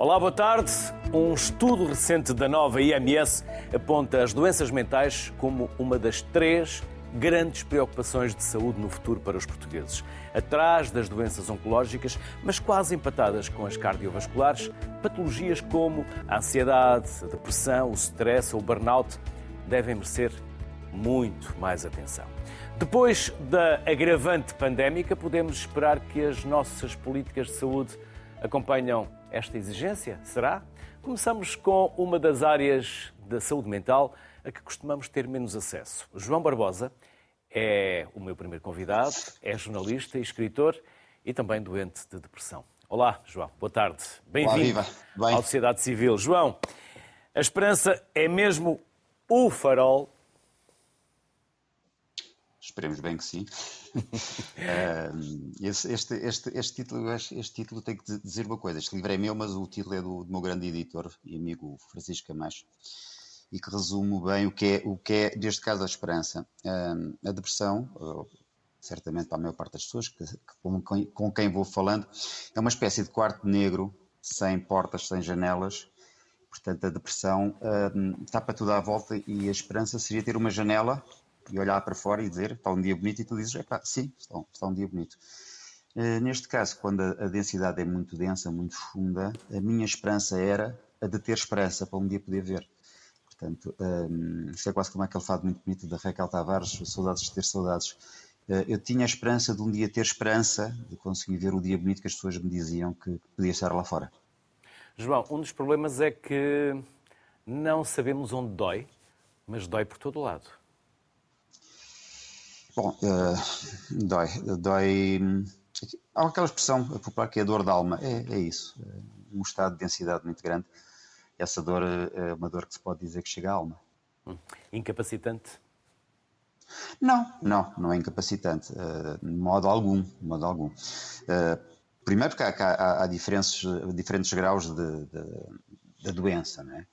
Olá, boa tarde. Um estudo recente da nova IMS aponta as doenças mentais como uma das três grandes preocupações de saúde no futuro para os portugueses. Atrás das doenças oncológicas, mas quase empatadas com as cardiovasculares, patologias como a ansiedade, a depressão, o stress ou o burnout devem merecer muito mais atenção. Depois da agravante pandémica, podemos esperar que as nossas políticas de saúde acompanham esta exigência? Será? Começamos com uma das áreas da saúde mental a que costumamos ter menos acesso. João Barbosa é o meu primeiro convidado, é jornalista e escritor e também doente de depressão. Olá, João, boa tarde. Bem-vindo à Sociedade Civil. João, a esperança é mesmo o farol? Esperemos bem que sim. Este, este, este, título, este título tem que dizer uma coisa. Este livro é meu, mas o título é do, do meu grande editor e amigo Francisco Camacho e que resume bem o que é, o que é neste caso, a esperança. a depressão, certamente para a maior parte das pessoas que, com, com quem vou falando, é uma espécie de quarto negro, sem portas, sem janelas. Portanto, a depressão está para tudo à volta e a esperança seria ter uma janela e olhar para fora e dizer está um dia bonito e tu dizes, sim, está está um dia bonito. Uh, neste caso, quando a, densidade é muito densa, muito funda, a minha esperança era a de ter esperança para um dia poder ver. Portanto, um, ehm, isto é quase como aquele fado muito bonito da Raquel Tavares, saudades de ter saudades. Uh, eu tinha a esperança de um dia ter esperança, de conseguir ver o dia bonito que as pessoas me diziam que, que podia estar lá fora. João, um dos problemas é que não sabemos onde dói, mas dói por todo lado. Bom, uh, dói. Dói. Há aquela expressão popular que é a dor da alma. É, é isso. É um estado de densidade muito grande. Essa dor é uma dor que se pode dizer que chega à alma. Hum. Incapacitante? Não, não, não é incapacitante. De modo algum. De modo algum. Primeiro porque há, há, há diferentes, diferentes graus de, de, de doença, não é?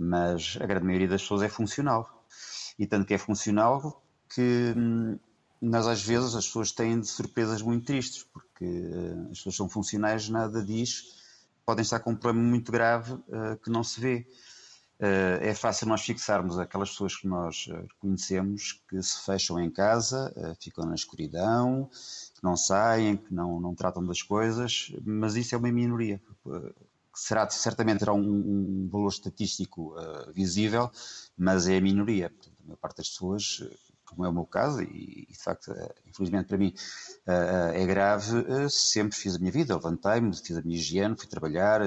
mas a grande maioria das pessoas é funcional. E tanto que é funcional que hum, às vezes as pessoas têm de surpresas muito tristes, porque uh, as pessoas são funcionais, nada diz, podem estar com um problema muito grave uh, que não se vê. Uh, é fácil nós fixarmos aquelas pessoas que nós conhecemos que se fecham em casa, ficam na escuridão, que não saem, que não, não tratam das coisas, mas isso é uma minoria. Será, certamente terá um, um valor estatístico visível, mas é a minoria. Portanto, a maior parte das pessoas como é o meu caso, e, de facto, eh, infelizmente para mim eh, eh, é grave, sempre fiz a minha vida, levantei-me, fiz a minha higiene, fui trabalhar,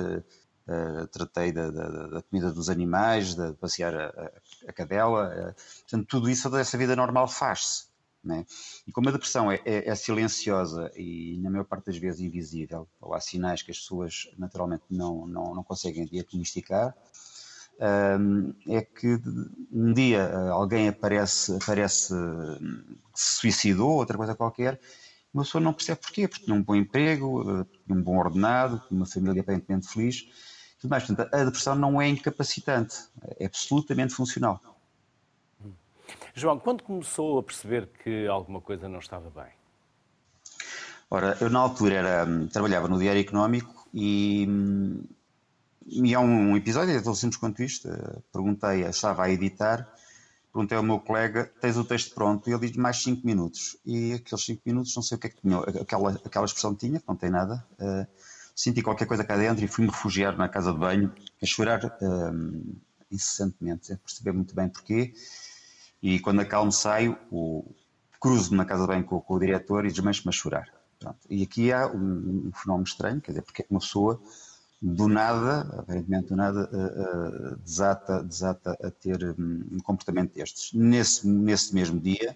tratei da, da, da, comida dos animais, de passear a, a cadela, portanto, tudo isso, toda essa vida normal faz-se. Né? E como a depressão é, é, é, silenciosa e, na maior parte das vezes, invisível, ou há sinais que as pessoas naturalmente não, não, não conseguem diagnosticar, é que um dia eh, alguém aparece, aparece que se suicidou, outra coisa qualquer, uma pessoa não percebe porquê, porque tem um bom emprego, eh, um bom ordenado, uma família aparentemente feliz, tudo mais. Portanto, a depressão não é incapacitante, é absolutamente funcional. João, quando começou a perceber que alguma coisa não estava bem? Ora, eu na altura era, trabalhava no Diário Económico e hum, e há um episódio, é tão simples quanto isto. Eh, perguntei, estava a editar, perguntei ao meu colega: tens o texto pronto? E ele diz mais 5 minutos. E aqueles 5 minutos, não sei o que é que tinha, aquela, aquela expressão tinha, não tem nada. Uh, senti qualquer coisa cá dentro e fui-me refugiar na casa de banho, a chorar uh, incessantemente, sem perceber muito bem porquê. E quando acalmo, saio, o, cruzo na casa de banho com, com o diretor e desmancho-me a chorar. Pronto. E aqui há um, um, fenómeno estranho, quer dizer, porque é uma pessoa do nada, aparentemente do nada, uh, uh, desata, desata a ter um, um comportamento destes. Nesse, nesse mesmo dia,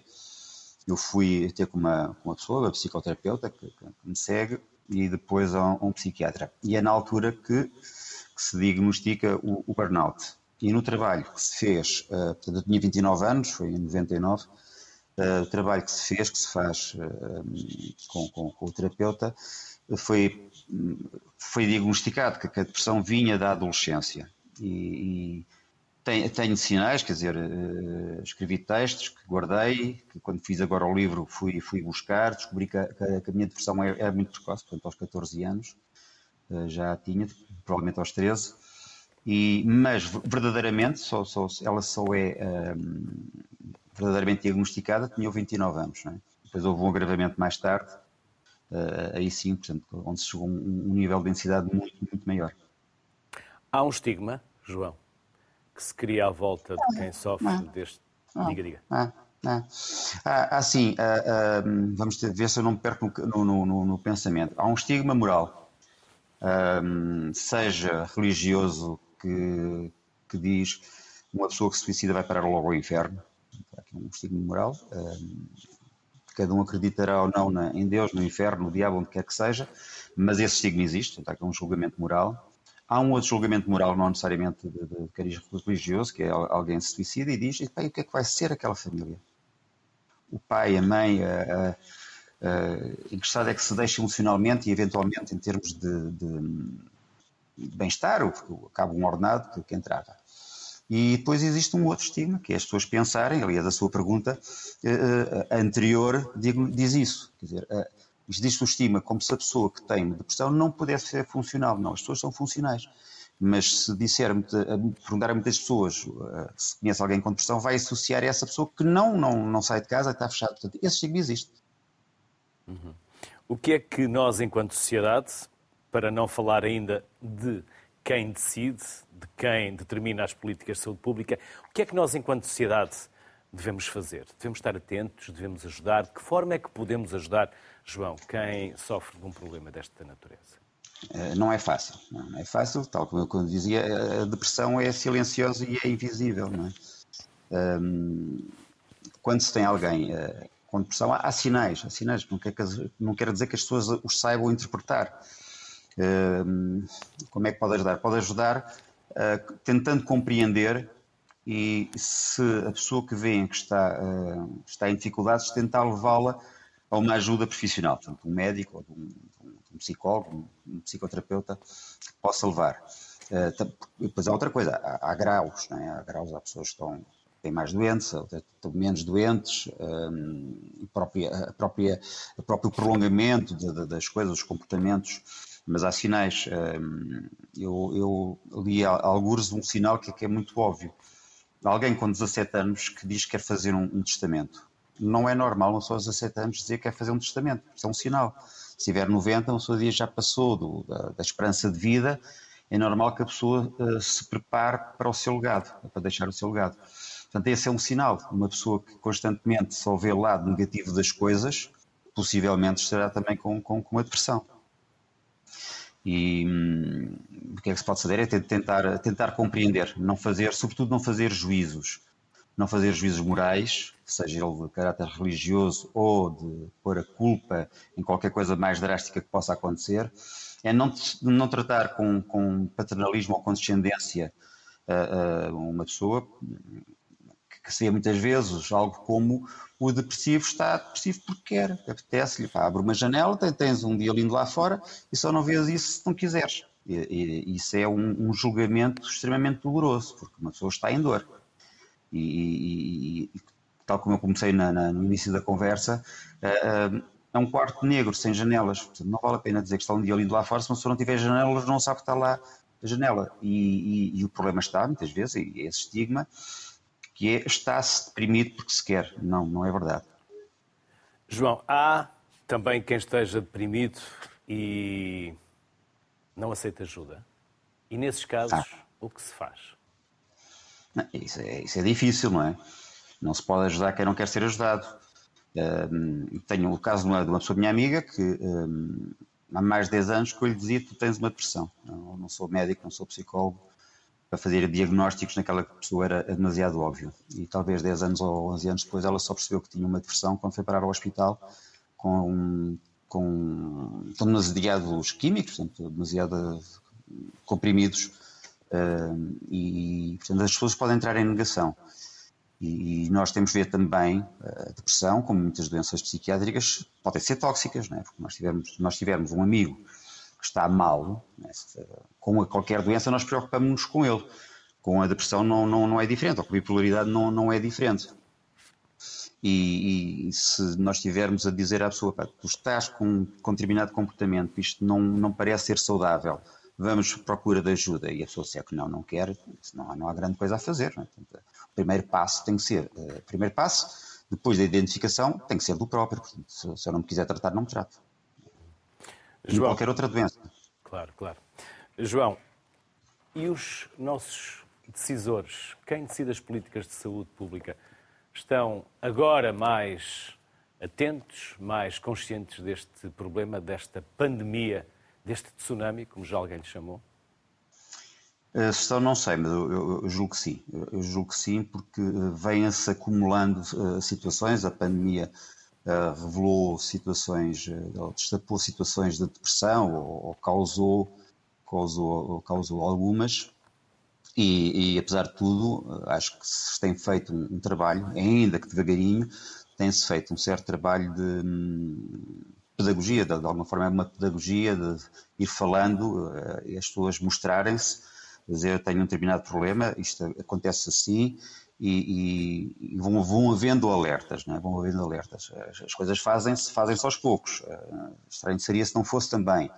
eu fui ter com uma, com uma pessoa, uma psicoterapeuta, que, que, me segue, e depois a um, um, psiquiatra. E é na altura que, que se diagnostica o, o, burnout. E no trabalho que se fez, uh, portanto, eu tinha 29 anos, foi em 99, uh, o trabalho que se fez, que se faz uh, com, com, com, o terapeuta, foi foi diagnosticado que a depressão vinha da adolescência e, e tenho, tenho, sinais, quer dizer, uh, escrevi textos que guardei, que quando fiz agora o livro fui, fui buscar, descobri que a, que a minha depressão é, é, muito precoce, portanto aos 14 anos, já a tinha, provavelmente aos 13, e, mas verdadeiramente, só, só, ela só é um, verdadeiramente diagnosticada, tinha 29 anos. É? Depois houve um agravamento mais tarde, aí sim, portanto, onde se chegou a um, um nível de densidade muito, muito maior. Há um estigma, João, que se cria à volta de quem sofre não, deste. Não, diga, diga. Não, não. Ah, assim, ah, ah, vamos ter, ver se eu não me perco no, no, no, no pensamento. Há um estigma moral, ah, seja religioso, que, que diz uma pessoa que se suicida vai parar logo ao inferno. Há aqui um estigma moral. Cada um acreditará ou não em Deus, no inferno, no diabo, onde quer que seja, mas esse estigma existe, está aqui um julgamento moral. Há um outro julgamento moral, não necessariamente de, de cariz religioso, que é alguém se suicida e diz: e, o que é que vai ser aquela família? O pai, a mãe, a, a, a, interessado é que se deixe emocionalmente e eventualmente em termos de, de, de bem-estar, porque acaba um ordenado que, que entrava. E depois existe um outro estigma, que é as pessoas pensarem, aliás, a sua pergunta uh, anterior diz isso. Quer dizer, uh, existe o estigma como se a pessoa que tem depressão não pudesse ser funcional. Não, as pessoas são funcionais. Mas se disser, perguntar a muitas pessoas se conhece alguém com depressão, vai associar a essa pessoa que não, não, não sai de casa, está fechado. Portanto, esse estigma existe. Uhum. O que é que nós, enquanto sociedade, para não falar ainda de quem decide, de quem determina as políticas de saúde pública, o que é que nós, enquanto sociedade, devemos fazer? Devemos estar atentos, devemos ajudar? De que forma é que podemos ajudar João, quem sofre de um problema desta natureza? Eh, não é fácil, não é fácil, tal como eu dizia, a depressão é silenciosa e é invisível. É? Quando se tem alguém eh, com depressão, há sinais, há sinais, não não quer dizer que as pessoas os saibam interpretar. Como é que pode ajudar? Pode ajudar eh, tentando compreender e se a pessoa que vem que está, está em dificuldades, tentar levá-la a uma ajuda profissional, portanto, um médico, ou um, um psicólogo, um psicoterapeuta que possa levar. Uh, depois há outra coisa, há, há graus, é? há graus, há pessoas que estão, têm mais doença, outras estão menos doentes, e própria, a própria, o próprio prolongamento de, de, das coisas, dos comportamentos, mas há sinais. Um, eu, eu li alguns um sinal que, que é muito óbvio. Alguém com 17 anos que diz que quer fazer um, um testamento não é normal uma pessoa aos 17 anos dizer que quer fazer um testamento. Isso é um sinal. Se tiver 90, uma pessoa já passou do, da, da, esperança de vida, é normal que a pessoa uh, se prepare para o seu legado, para deixar o seu legado. Portanto, esse é um sinal. Uma pessoa que constantemente só vê o lado negativo das coisas, possivelmente estará também com, com, com uma depressão. E hum, o que é que se pode fazer? É tentar, tentar compreender, não fazer, sobretudo não fazer juízos não fazer juízos morais, seja ele de caráter religioso ou de pôr a culpa em qualquer coisa mais drástica que possa acontecer, é não, não tratar com, com paternalismo ou condescendência uh, uh, uma pessoa, que, seria muitas vezes algo como o depressivo está depressivo porque quer, apetece-lhe, abre uma janela, tens um dia lindo lá fora e só não vês isso se não quiseres. E, e, isso é um, um julgamento extremamente doloroso, porque uma pessoa está em dor. E, e, e tal como eu comecei na, na, no início da conversa, uh, é um quarto negro sem janelas. Portanto, não vale a pena dizer que está um dia lindo lá fora, se uma pessoa não tiver janelas, não sabe que está lá a janela. E, o problema está, muitas vezes, e esse estigma, que é está-se deprimido porque se quer. Não, não é verdade. João, há também quem esteja deprimido e não aceita ajuda. E nesses casos, ah. o que se faz? Isso é, isso é difícil, não é? Não se pode ajudar quem não quer ser ajudado. Um, tenho o caso de uma, de uma pessoa minha amiga que um, há mais de 10 anos que eu lhe dizia tu tens uma depressão. Eu não sou médico, não sou psicólogo para fazer diagnósticos naquela pessoa era demasiado óbvio. E talvez 10 anos ou 11 anos depois ela só percebeu que tinha uma depressão quando foi parar ao hospital com, com demasiados químicos, portanto, demasiado comprimidos Uh, e, portanto, as pessoas podem entrar em negação. E, nós temos de ver também a depressão, como muitas doenças psiquiátricas, podem ser tóxicas, não é? porque nós tivermos, nós tivermos um amigo que está mal, é? com qualquer doença, nós preocupamos-nos com ele. Com a depressão não, não, não é diferente, ou com a bipolaridade não, não é diferente. E, e, se nós estivermos a dizer à pessoa, tu estás com, com determinado comportamento, isto não, não parece ser saudável, vamos procura de ajuda, e a pessoa disser que não, não quer, não, não há grande coisa a fazer. É? Portanto, o primeiro passo tem que ser, uh, primeiro passo, depois da identificação, tem que ser do próprio. Portanto, se, se eu não me quiser tratar, não me trato. João, qualquer outra doença. Claro, claro. João, e os nossos decisores, quem decide as políticas de saúde pública, estão agora mais atentos, mais conscientes deste problema, desta pandemia, deste tsunami, como já alguém lhe chamou? Uh, estão, não sei, mas eu, eu, julgo que sim. Eu, julgo que sim, porque uh, vêm-se acumulando uh, situações. A pandemia revelou situações, ou destapou situações de depressão, ou, ou causou, causou, causou algumas. E, e, apesar de tudo, acho que se tem feito um, um trabalho, ainda que devagarinho, tem-se feito um certo trabalho de hum, pedagogia, de, de, alguma forma é uma pedagogia de ir falando e as pessoas mostrarem-se, dizer eu tenho um determinado problema, isto acontece assim, e, e, e vão, vão havendo alertas, não é? vão havendo alertas. As, as coisas fazem-se fazem aos poucos. Uh, estranho seria se não fosse também.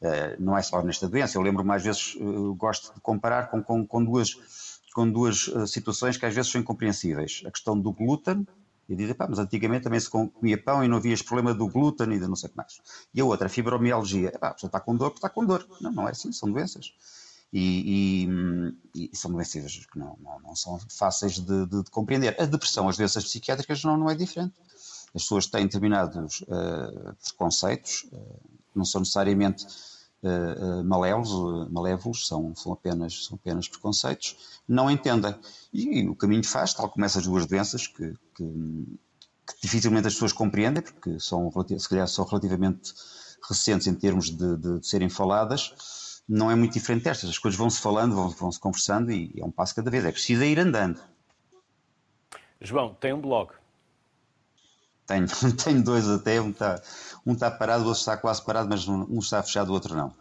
Eh, não é só nesta doença. Eu lembro mais vezes, eh, gosto de comparar com, com, com duas, com duas eh, situações que às vezes são incompreensíveis. A questão do glúten, e dizer, pá, mas antigamente também se comia pão e não havia este problema do glúten e de não sei o que mais. E a outra, a fibromialgia. Pá, a pessoa está com dor está com dor. Não, não é assim, são doenças. E, e, e são doenças que não, não, não são fáceis de, de, de, compreender. A depressão, as doenças psiquiátricas, não, não é diferente. As pessoas têm determinados uh, preconceitos, uh, não são necessariamente uh, malévolos, malévolos são, são, apenas, são apenas preconceitos, não entendem. E, e o caminho faz, tal como essas duas doenças, que, que, que dificilmente as pessoas compreendem, porque são, se calhar são relativamente recentes em termos de, de, de serem faladas, não é muito diferente destas. As coisas vão-se falando, vão-se vão conversando e é um passo cada vez. É preciso ir andando. João, tem um blog. Tenho, tenho dois até, um está um tá parado, o outro está quase parado, mas um está fechado, o outro não.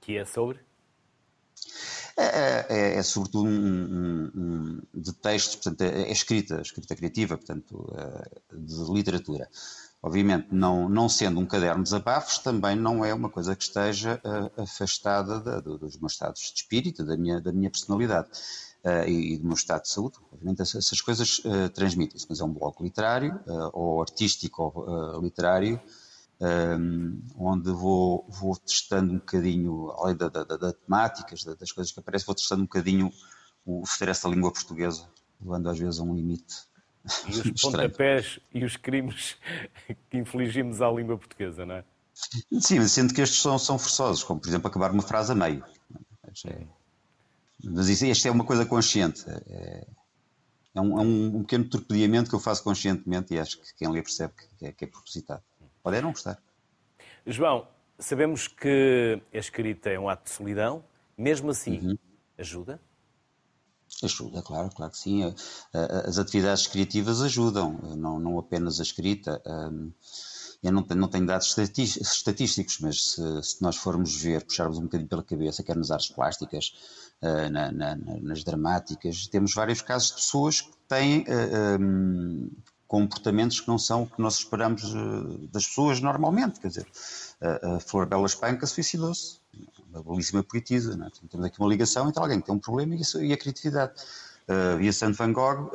Que é sobre? É, é, é, é sobretudo um, um, um, de textos, portanto, é, é escrita, escrita criativa, portanto, é, de literatura. Obviamente, não, não sendo um caderno de desabafos, também não é uma coisa que esteja uh, afastada da, do, dos meus estados de espírito, da minha, da minha personalidade uh, e, e, do meu estado de saúde. Obviamente essas, coisas uh, transmitem-se, mas é um blog literário ou artístico ou literário, um, onde vou, vou testando um bocadinho, além da, da, da temáticas, das coisas que aparecem, vou testando um bocadinho o stress da língua portuguesa, levando às vezes a um limite. E os pontapés e os crimes que infligimos à língua portuguesa, não é? Sim, sendo que estes são, são forçosos, como por exemplo acabar uma frase a meio. É, mas isso, isto é uma coisa consciente. É, é, um, é um, pequeno torpedeamento que eu faço conscientemente e acho que quem lê percebe que é, que é propositado. Pode é não gostar. João, sabemos que a escrita é um ato de solidão. Mesmo assim, uhum. ajuda? Ajuda, claro, claro que sim. As atividades criativas ajudam, não, não apenas a escrita. Eu não tenho, não tenho dados estatísticos, mas se, se, nós formos ver, puxarmos um bocadinho pela cabeça, quer nas artes plásticas, na, na, nas dramáticas, temos vários casos de pessoas que têm eh, um, comportamentos que não são o que nós esperamos das pessoas normalmente. Quer dizer, a Flor Bela Espanca suicidou-se, uma belíssima poetisa. Não é? temos aqui uma ligação entre alguém que tem um problema e, e a criatividade. Uh, Vincent Van Gogh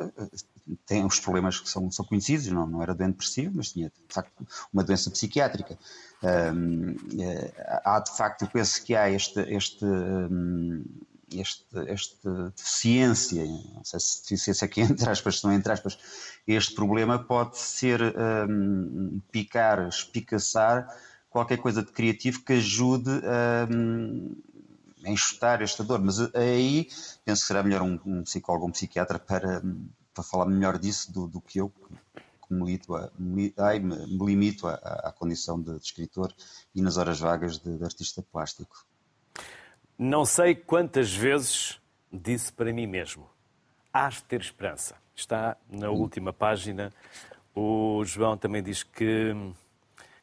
tem os problemas que são, são conhecidos, não, não era doente depressivo, mas tinha de facto uma doença psiquiátrica. Um, há de facto, eu penso que há este, este um, este, esta deficiência, não sei se deficiência aqui entre aspas, se não entre aspas, este problema pode ser um, picar, espicaçar qualquer coisa de criativo que ajude um, a enxutar esta dor. Mas aí penso que será melhor um, um psicólogo ou um psiquiatra para, para falar melhor disso do, do que eu, que me, limito a, me, ai, me, me limito à, à condição de, de, escritor e nas horas vagas de, de artista plástico. Não sei quantas vezes disse para mim mesmo: hás de ter esperança. Está na última página. O João também diz que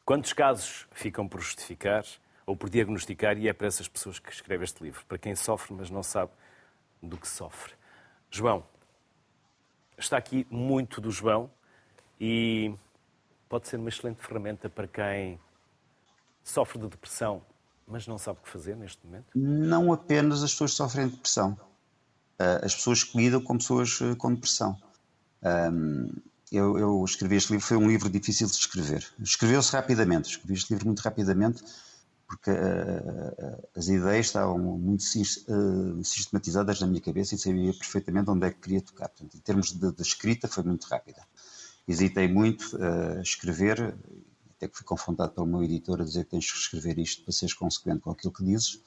quantos casos ficam por justificar ou por diagnosticar, e é para essas pessoas que escreve este livro, para quem sofre, mas não sabe do que sofre. João, está aqui muito do João, e pode ser uma excelente ferramenta para quem sofre de depressão, mas não sabe o que fazer neste momento? Não apenas as pessoas que sofrem de depressão. Ah, as pessoas que lidam com pessoas ah, com depressão. Eu, eu, escrevi este livro, foi um livro difícil de escrever. Escreveu-se rapidamente, escrevi este livro muito rapidamente, porque uh, as ideias estavam muito uh, sistematizadas na minha cabeça e sabia perfeitamente onde é que queria tocar. Portanto, em termos de, de escrita, foi muito rápida. Hesitei muito a uh, escrever, até que fui confrontado pelo meu editor a dizer que tens que escrever isto para seres consequente com aquilo que dizes.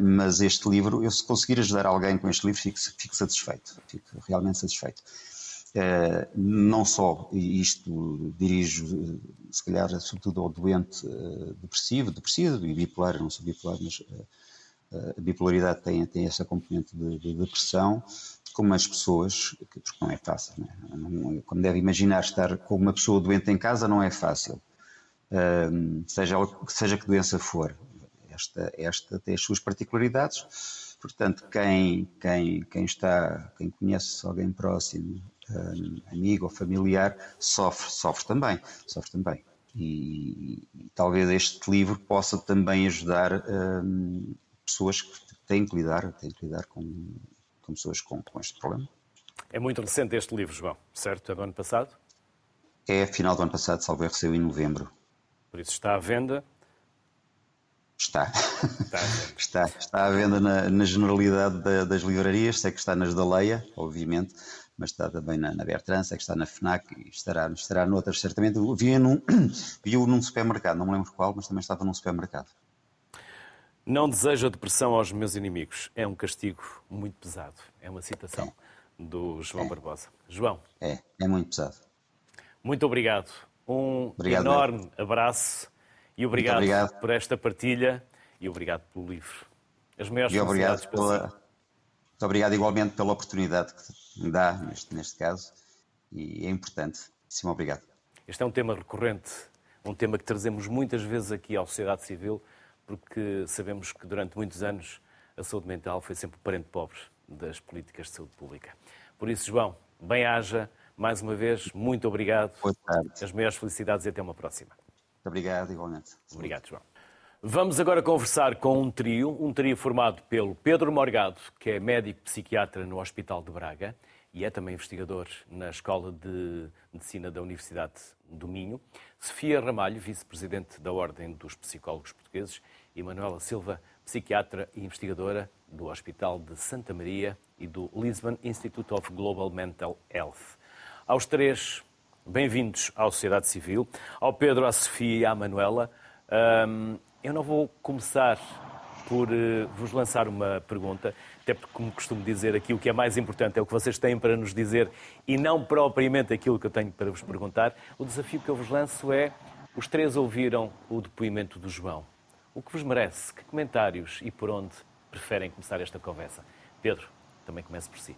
mas este livro, eu se conseguir ajudar alguém com este livro, fico, fico satisfeito, fico realmente satisfeito. Não só, e isto dirijo se calhar sobretudo ao doente uh, depressivo, depressivo e bipolar, não sou bipolar, mas uh, a bipolaridade tem, tem essa componente de, de, depressão, como as pessoas, que não é fácil, né? como deve imaginar, estar com uma pessoa doente em casa não é fácil, seja, seja que doença for. Esta, esta tem as suas particularidades, portanto, quem, quem, quem está, quem conhece alguém próximo amigo ou familiar, sofre, sofre também, sofre também. E, e, talvez este livro possa também ajudar um, pessoas que têm que lidar, têm que lidar com, com pessoas com, com este problema. É muito recente este livro, João, certo? É do ano passado? É final do ano passado, salvo recebeu em novembro. Por isso está à venda? Está. Está, está, está à venda na, na generalidade da, das livrarias, sei que está nas da Leia, obviamente, mas está também na, na Bertrand, sei que está na FNAC e estará, estará noutras, certamente. Vi-o num, vi num supermercado, não me lembro qual, mas também estava num supermercado. Não desejo a depressão aos meus inimigos. É um castigo muito pesado. É uma citação é. do João é. Barbosa. João. É, é muito pesado. Muito obrigado. Um obrigado, enorme meu. abraço e obrigado, obrigado, por esta partilha e obrigado pelo livro. As maiores e obrigado pela, Muito obrigado igualmente pela oportunidade que me dá, neste, neste caso, e é importante. Sim, obrigado. Este é um tema recorrente, um tema que trazemos muitas vezes aqui à sociedade civil, porque sabemos que durante muitos anos a saúde mental foi sempre o parente pobre das políticas de saúde pública. Por isso, João, bem-haja, mais uma vez, muito obrigado. Boa tarde. As maiores felicidades e até uma próxima. Muito obrigado, igualmente. Obrigado, João. Vamos agora conversar com um trio, um trio formado pelo Pedro Morgado, que é médico psiquiatra no Hospital de Braga e é também investigador na Escola de Medicina da Universidade do Minho, Sofia Ramalho, vice-presidente da Ordem dos Psicólogos Portugueses, e Manuela Silva, psiquiatra e investigadora do Hospital de Santa Maria e do Lisbon Institute of Global Mental Health. Aos três, bem-vindos à sociedade civil. Ao Pedro, à Sofia e à Manuela. Um, eu não vou começar por uh, vos lançar uma pergunta, até porque, como costumo dizer, aqui o que é mais importante é o que vocês têm para nos dizer e não propriamente aquilo que eu tenho para vos perguntar. O desafio que eu vos lanço é: os três ouviram o depoimento do João. O que vos merece? Que comentários e por onde preferem começar esta conversa? Pedro, também comece por si.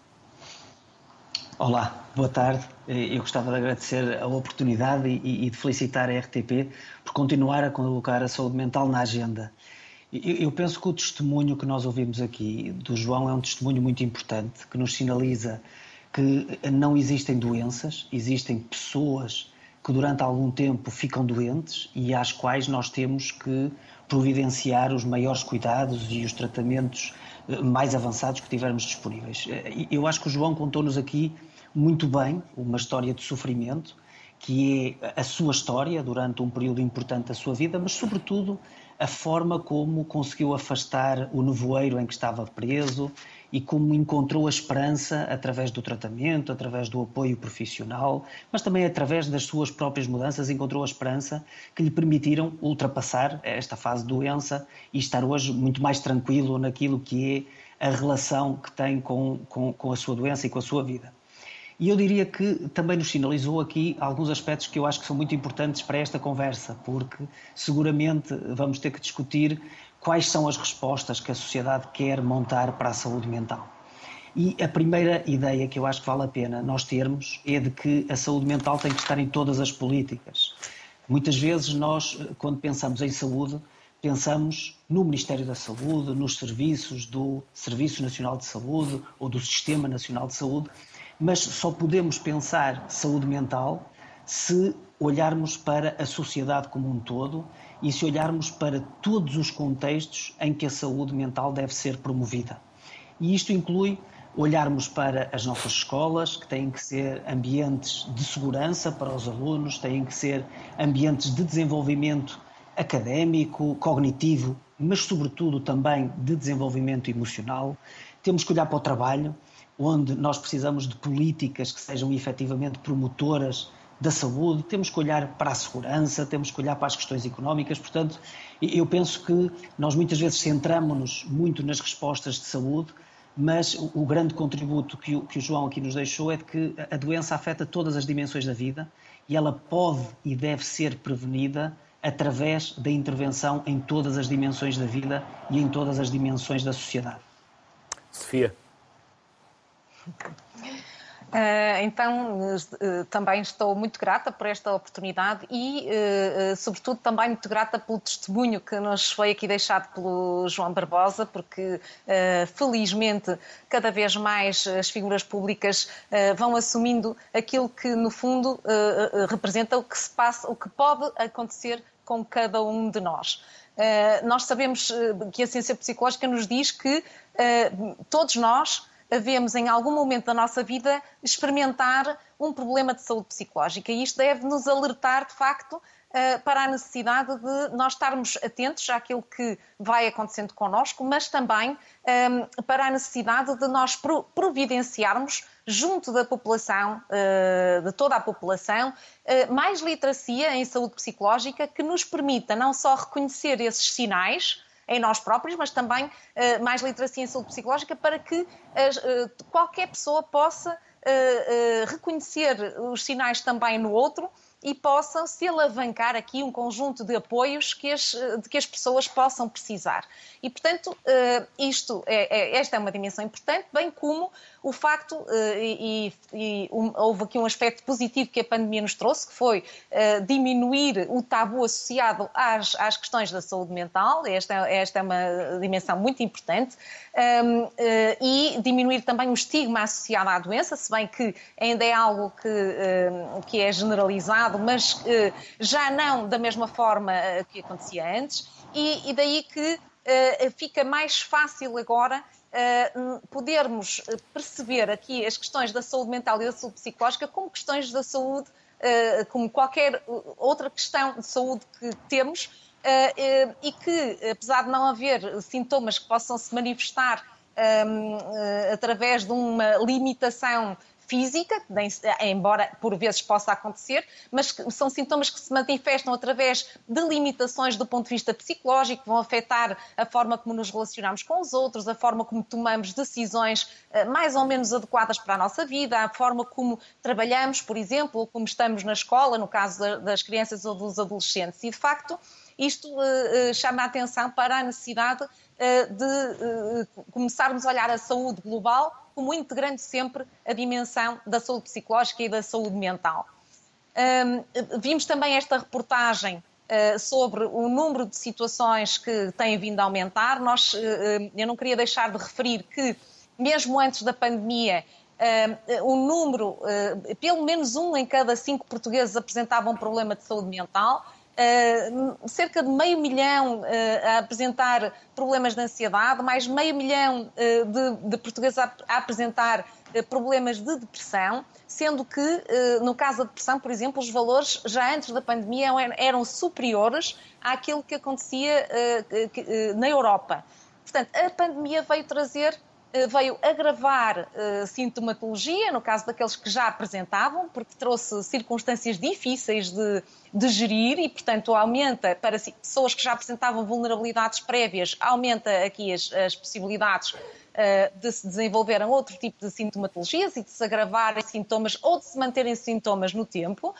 Olá, boa tarde. Eu gostava de agradecer a oportunidade e, de felicitar a RTP por continuar a colocar a saúde mental na agenda. Eu penso que o testemunho que nós ouvimos aqui do João é um testemunho muito importante que nos sinaliza que não existem doenças, existem pessoas que durante algum tempo ficam doentes e às quais nós temos que providenciar os maiores cuidados e os tratamentos mais avançados que tivermos disponíveis. Eu acho que o João contou-nos aqui muito bem uma história de sofrimento, que é a sua história durante um período importante da sua vida, mas, sobretudo, a forma como conseguiu afastar o nevoeiro em que estava preso e como encontrou a esperança através do tratamento, através do apoio profissional, mas também através das suas próprias mudanças, encontrou a esperança que lhe permitiram ultrapassar esta fase de doença e estar hoje muito mais tranquilo naquilo que é a relação que tem com, com, com a sua doença e com a sua vida. E eu diria que também nos sinalizou aqui alguns aspectos que eu acho que são muito importantes para esta conversa, porque seguramente vamos ter que discutir quais são as respostas que a sociedade quer montar para a saúde mental. E a primeira ideia que eu acho que vale a pena nós termos é de que a saúde mental tem que estar em todas as políticas. Muitas vezes nós, quando pensamos em saúde, pensamos no Ministério da Saúde, nos serviços do Serviço Nacional de Saúde ou do Sistema Nacional de Saúde, mas só podemos pensar saúde mental se olharmos para a sociedade como um todo e se olharmos para todos os contextos em que a saúde mental deve ser promovida. E isto inclui olharmos para as nossas escolas, que têm que ser ambientes de segurança para os alunos, têm que ser ambientes de desenvolvimento académico, cognitivo, mas sobretudo também de desenvolvimento emocional. Temos que olhar para o trabalho, onde nós precisamos de políticas que sejam efetivamente promotoras da saúde, temos que olhar para a segurança, temos que olhar para as questões económicas. Portanto, eu penso que nós muitas vezes centramos-nos muito nas respostas de saúde, mas o grande contributo que o, que o João aqui nos deixou é de que a doença afeta todas as dimensões da vida e ela pode e deve ser prevenida através da intervenção em todas as dimensões da vida e em todas as dimensões da sociedade. Sofia. Uh, então, uh, também estou muito grata por esta oportunidade e, uh, sobretudo, também muito grata pelo testemunho que nos foi aqui deixado pelo João Barbosa, porque, felizmente, cada vez mais as figuras públicas vão assumindo aquilo que, no fundo, representa o que se passa, o que pode acontecer com cada um de nós. nós sabemos que a ciência psicológica nos diz que todos nós havemos em algum momento da nossa vida experimentar um problema de saúde psicológica e isto deve nos alertar, de facto, eh, para a necessidade de nós estarmos atentos àquilo que vai acontecendo connosco, mas também ehm, para a necessidade de nós providenciarmos junto da população, eh, de toda a população, eh, mais literacia em saúde psicológica que nos permita não só reconhecer esses sinais, em nós próprios, mas também uh, mais literacia em saúde psicológica para que uh, qualquer pessoa possa uh, reconhecer os sinais também no outro e possam se alavancar aqui um conjunto de apoios que as, de que as pessoas possam precisar. E, portanto, isto é, é, esta é uma dimensão importante, bem como o facto, e, e um, houve aqui um aspecto positivo que a pandemia nos trouxe, que foi diminuir o tabu associado às, às questões da saúde mental, esta, esta é uma dimensão muito importante, um, e diminuir também o estigma associado à doença, se bem que ainda é algo que, que é generalizado, mas já não da mesma forma que acontecia antes, e, e daí que fica mais fácil agora podermos perceber aqui as questões da saúde mental e da saúde psicológica como questões da saúde, como qualquer outra questão de saúde que temos, e que, apesar de não haver sintomas que possam se manifestar através de uma limitação física, embora por vezes possa acontecer, mas são sintomas que se manifestam através de limitações do ponto de vista psicológico, que vão afetar a forma como nos relacionamos com os outros, a forma como tomamos decisões eh, mais ou menos adequadas para a nossa vida, a forma como trabalhamos, por exemplo, ou como estamos na escola, no caso das crianças ou dos adolescentes. E, de facto, isto uh, chama a atenção para a necessidade de começarmos a olhar a saúde global como integrando sempre a dimensão da saúde psicológica e da saúde mental. Um, vimos também esta reportagem uh, sobre o número de situações que têm vindo a aumentar. Nós, uh, eu não queria deixar de referir que, mesmo antes da pandemia, o número, pelo menos um em cada cinco portugueses apresentava um problema de saúde mental. Uh, cerca de meio milhão uh, a apresentar problemas de ansiedade, mais meio milhão uh, de, de, portugueses a, a apresentar problemas de depressão, sendo que, no caso da depressão, por exemplo, os valores já antes da pandemia eram superiores àquilo que acontecia na Europa. Portanto, a pandemia veio trazer veio agravar uh, sintomatologia, no caso daqueles que já apresentavam, porque trouxe circunstâncias difíceis de, de gerir e, portanto, aumenta para pessoas que já apresentavam vulnerabilidades prévias, aumenta aqui as, as possibilidades uh, de se desenvolverem outro tipo de sintomatologias e de se agravarem sintomas ou de se manterem sintomas no tempo.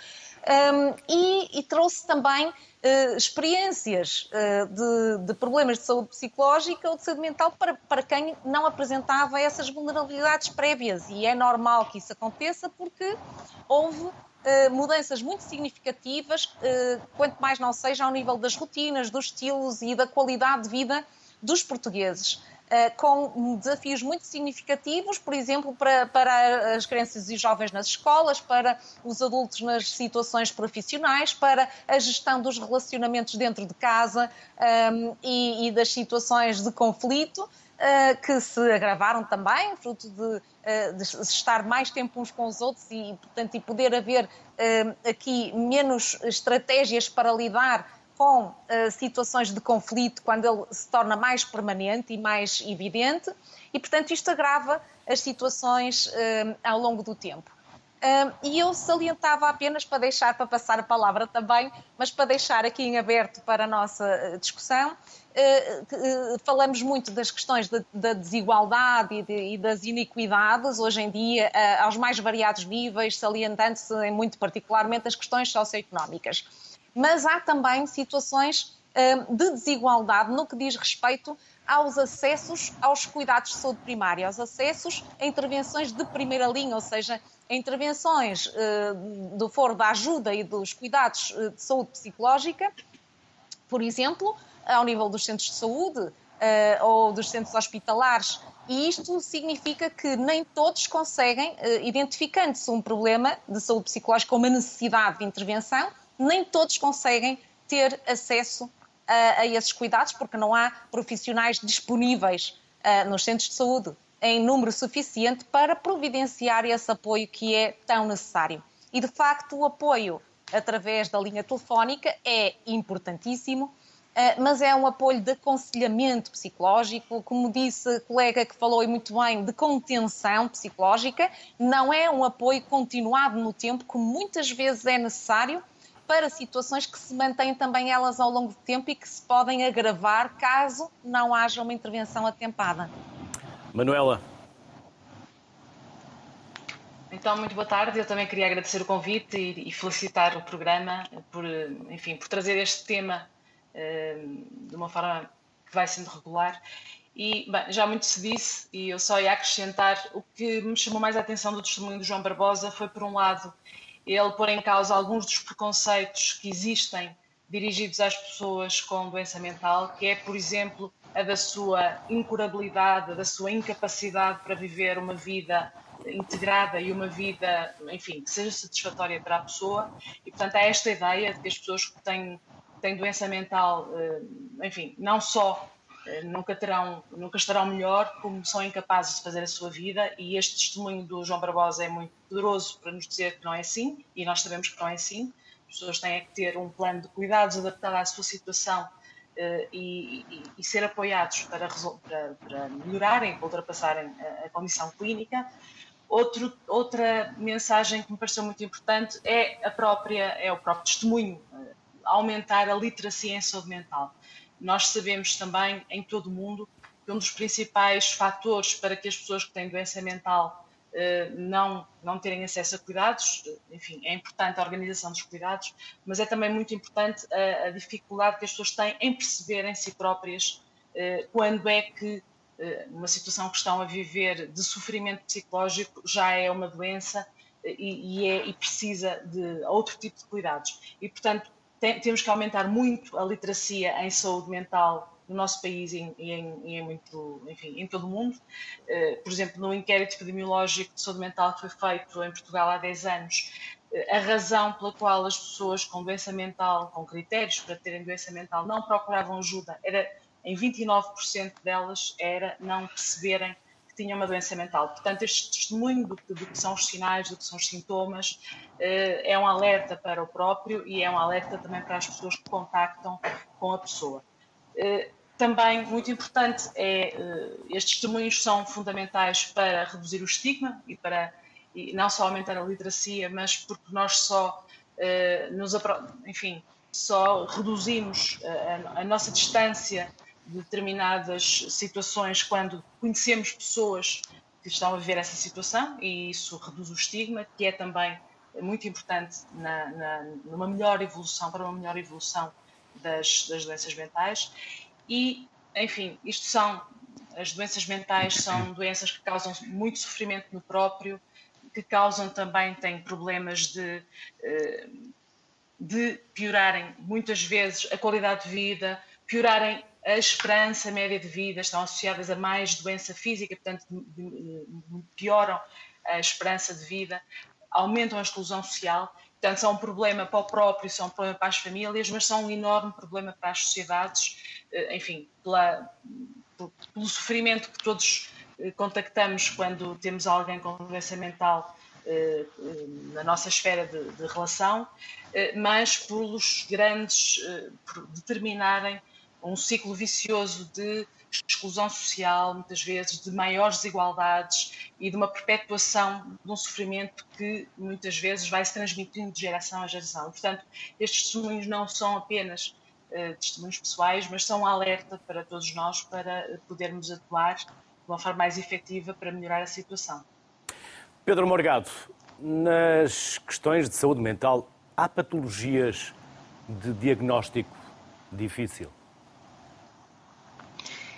Um, e, e, trouxe também uh, experiências uh, de, de, problemas de saúde psicológica ou de saúde mental para, para quem não apresentava essas vulnerabilidades prévias. E é normal que isso aconteça porque houve uh, mudanças muito significativas, quanto mais não seja ao nível das rotinas, dos estilos e da qualidade de vida dos portugueses. Com desafios muito significativos, por exemplo, para, para as crianças e jovens nas escolas, para os adultos nas situações profissionais, para a gestão dos relacionamentos dentro de casa um, e, e, das situações de conflito. Uh, que se agravaram também, fruto de, uh, de, estar mais tempo uns com os outros e, portanto, e poder haver uh, aqui menos estratégias para lidar com uh, situações de conflito quando ele se torna mais permanente e mais evidente, e portanto isto agrava as situações uh, ao longo do tempo. Uh, e eu salientava apenas para deixar, para passar a palavra também, mas para deixar aqui em aberto para a nossa discussão, falamos muito das questões da, da desigualdade e, de, e, das iniquidades, hoje em dia, aos mais variados níveis, salientando-se muito particularmente as questões socioeconómicas mas há também situações hum, de desigualdade no que diz respeito aos acessos aos cuidados de saúde primária, aos acessos a intervenções de primeira linha, ou seja, a intervenções hum, do foro da ajuda e dos cuidados hum, de saúde psicológica, por exemplo, ao nível dos centros de saúde ou dos centros hospitalares. E isto significa que nem todos conseguem, identificando-se um problema de saúde psicológica ou uma necessidade de intervenção, nem todos conseguem ter acesso a, a esses cuidados, porque não há profissionais disponíveis uh, nos centros de saúde em número suficiente para providenciar esse apoio que é tão necessário. E, de facto, o apoio através da linha telefónica é importantíssimo, ah, mas é um apoio de aconselhamento psicológico, como disse a colega que falou e muito bem, de contenção psicológica, não é um apoio continuado no tempo, como muitas vezes é necessário para situações que se mantêm também elas ao longo do tempo e que se podem agravar caso não haja uma intervenção atempada. Manuela. Então, muito boa tarde. Eu também queria agradecer o convite e, felicitar o programa por, enfim, por trazer este tema uh, de uma forma que vai sendo regular. E, bem, já muito se disse, e eu só ia acrescentar, o que me chamou mais a atenção do testemunho do João Barbosa foi, por um lado, ele pôr em causa alguns dos preconceitos que existem dirigidos às pessoas com doença mental, que é, por exemplo, a da sua incurabilidade, da sua incapacidade para viver uma vida integrada e uma vida, enfim, que seja satisfatória para a pessoa. E, portanto, há esta ideia de que as pessoas que têm, têm doença mental, eh, enfim, não só nunca terão, nunca estarão melhor, como são incapazes de fazer a sua vida. E este testemunho do João Barbosa é muito poderoso para nos dizer que não é assim, e nós sabemos que não é assim. As pessoas têm que ter um plano de cuidados adaptado à sua situação uh, e, e, e, ser apoiados para, para, para melhorarem, para ultrapassarem a, a condição clínica. Outro, outra mensagem que me pareceu muito importante é a própria é o próprio testemunho, uh, aumentar a literacia em saúde mental nós sabemos também, em todo o mundo, que um dos principais fatores para que as pessoas que têm doença mental eh, não, não terem acesso a cuidados, eh, enfim, é importante a organização dos cuidados, mas é também muito importante a, a dificuldade que as pessoas têm em perceber em si próprias eh, quando é que uma situação que estão a viver de sofrimento psicológico já é uma doença e, e, é, e precisa de outro tipo de cuidados. E, portanto, tem, temos que aumentar muito a literacia em saúde mental no nosso país e em, em, muito, enfim, em todo o mundo. Uh, por exemplo, no inquérito epidemiológico de saúde mental que foi feito em Portugal há 10 anos, uh, a razão pela qual as pessoas com doença mental, com critérios para terem doença mental, não procuravam ajuda, era em 29% delas era não perceberem tinha uma doença mental. Portanto, este testemunho do, do, que são os sinais, do que são os sintomas, eh, é um alerta para o próprio e é um alerta também para as pessoas que contactam com a pessoa. Eh, também, muito importante, é, eh, estes testemunhos são fundamentais para reduzir o estigma e para e não só aumentar a literacia, mas porque nós só nos, enfim, só reduzimos a, a nossa distância determinadas situações quando conhecemos pessoas que estão a viver essa situação e isso reduz o estigma, que é também muito importante na, na, numa melhor evolução, para uma melhor evolução das, das doenças mentais. E, enfim, isto são, as doenças mentais são doenças que causam muito sofrimento no próprio, que causam também, têm problemas de, eh, de piorarem muitas vezes a qualidade de vida, piorarem a esperança média de vida, estão associadas a mais doença física, portanto, pioram a esperança de vida, aumentam a exclusão social. Portanto, são um problema para o próprio, são um problema para as famílias, mas são um enorme problema para as sociedades, eh, enfim, pela, pelo sofrimento que todos eh, contactamos quando temos alguém com doença mental eh, na nossa esfera de, de relação, mas pelos grandes, por determinarem um ciclo vicioso de exclusão social, muitas vezes, de maiores desigualdades e de uma perpetuação de um sofrimento que muitas vezes vai se transmitindo de geração a geração. Portanto, estes testemunhos não são apenas uh, testemunhos pessoais, mas são um alerta para todos nós para podermos atuar de uma forma mais efetiva para melhorar a situação. Pedro Morgado, nas questões de saúde mental, há patologias de diagnóstico difícil?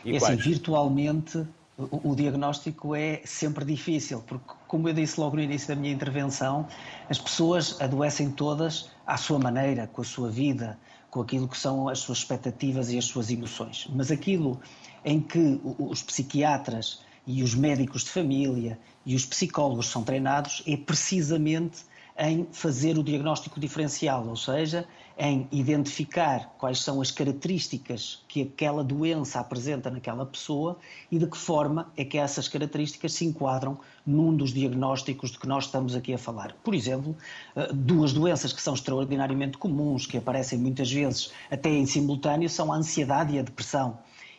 E é assim, virtualmente o, o, diagnóstico é sempre difícil, porque, como eu disse logo no início da minha intervenção, as pessoas adoecem todas à sua maneira, com a sua vida, com aquilo que são as suas expectativas e as suas emoções. Mas aquilo em que os psiquiatras e os médicos de família e os psicólogos são treinados é precisamente em fazer o diagnóstico diferencial, ou seja, em identificar quais são as características que aquela doença apresenta naquela pessoa e de que forma é que essas características se enquadram num dos diagnósticos de que nós estamos aqui a falar. Por exemplo, eh, duas doenças que são extraordinariamente comuns, que aparecem muitas vezes até em simultâneo, são a ansiedade e a depressão.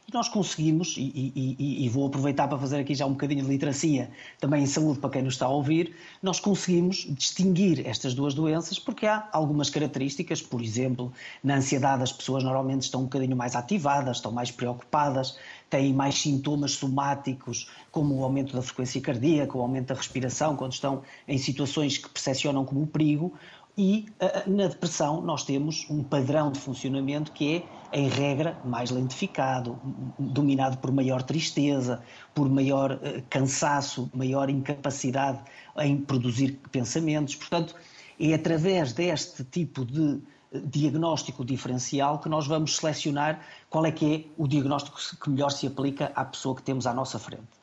E nós conseguimos, e, e, e, vou aproveitar para fazer aqui já um bocadinho de literacia, também em saúde para quem nos está a ouvir, nós conseguimos distinguir estas duas doenças porque há algumas características, por exemplo, na ansiedade as pessoas normalmente estão um bocadinho mais ativadas, estão mais preocupadas, têm mais sintomas somáticos, como o aumento da frequência cardíaca, o aumento da respiração, quando estão em situações que percepcionam como perigo, e uh, na depressão nós temos um padrão de funcionamento que é, em regra, mais lentificado, dominado por maior tristeza, por maior uh, cansaço, maior incapacidade em produzir pensamentos. Portanto, é através deste tipo de diagnóstico diferencial que nós vamos selecionar qual é que é o diagnóstico que melhor se aplica à pessoa que temos à nossa frente.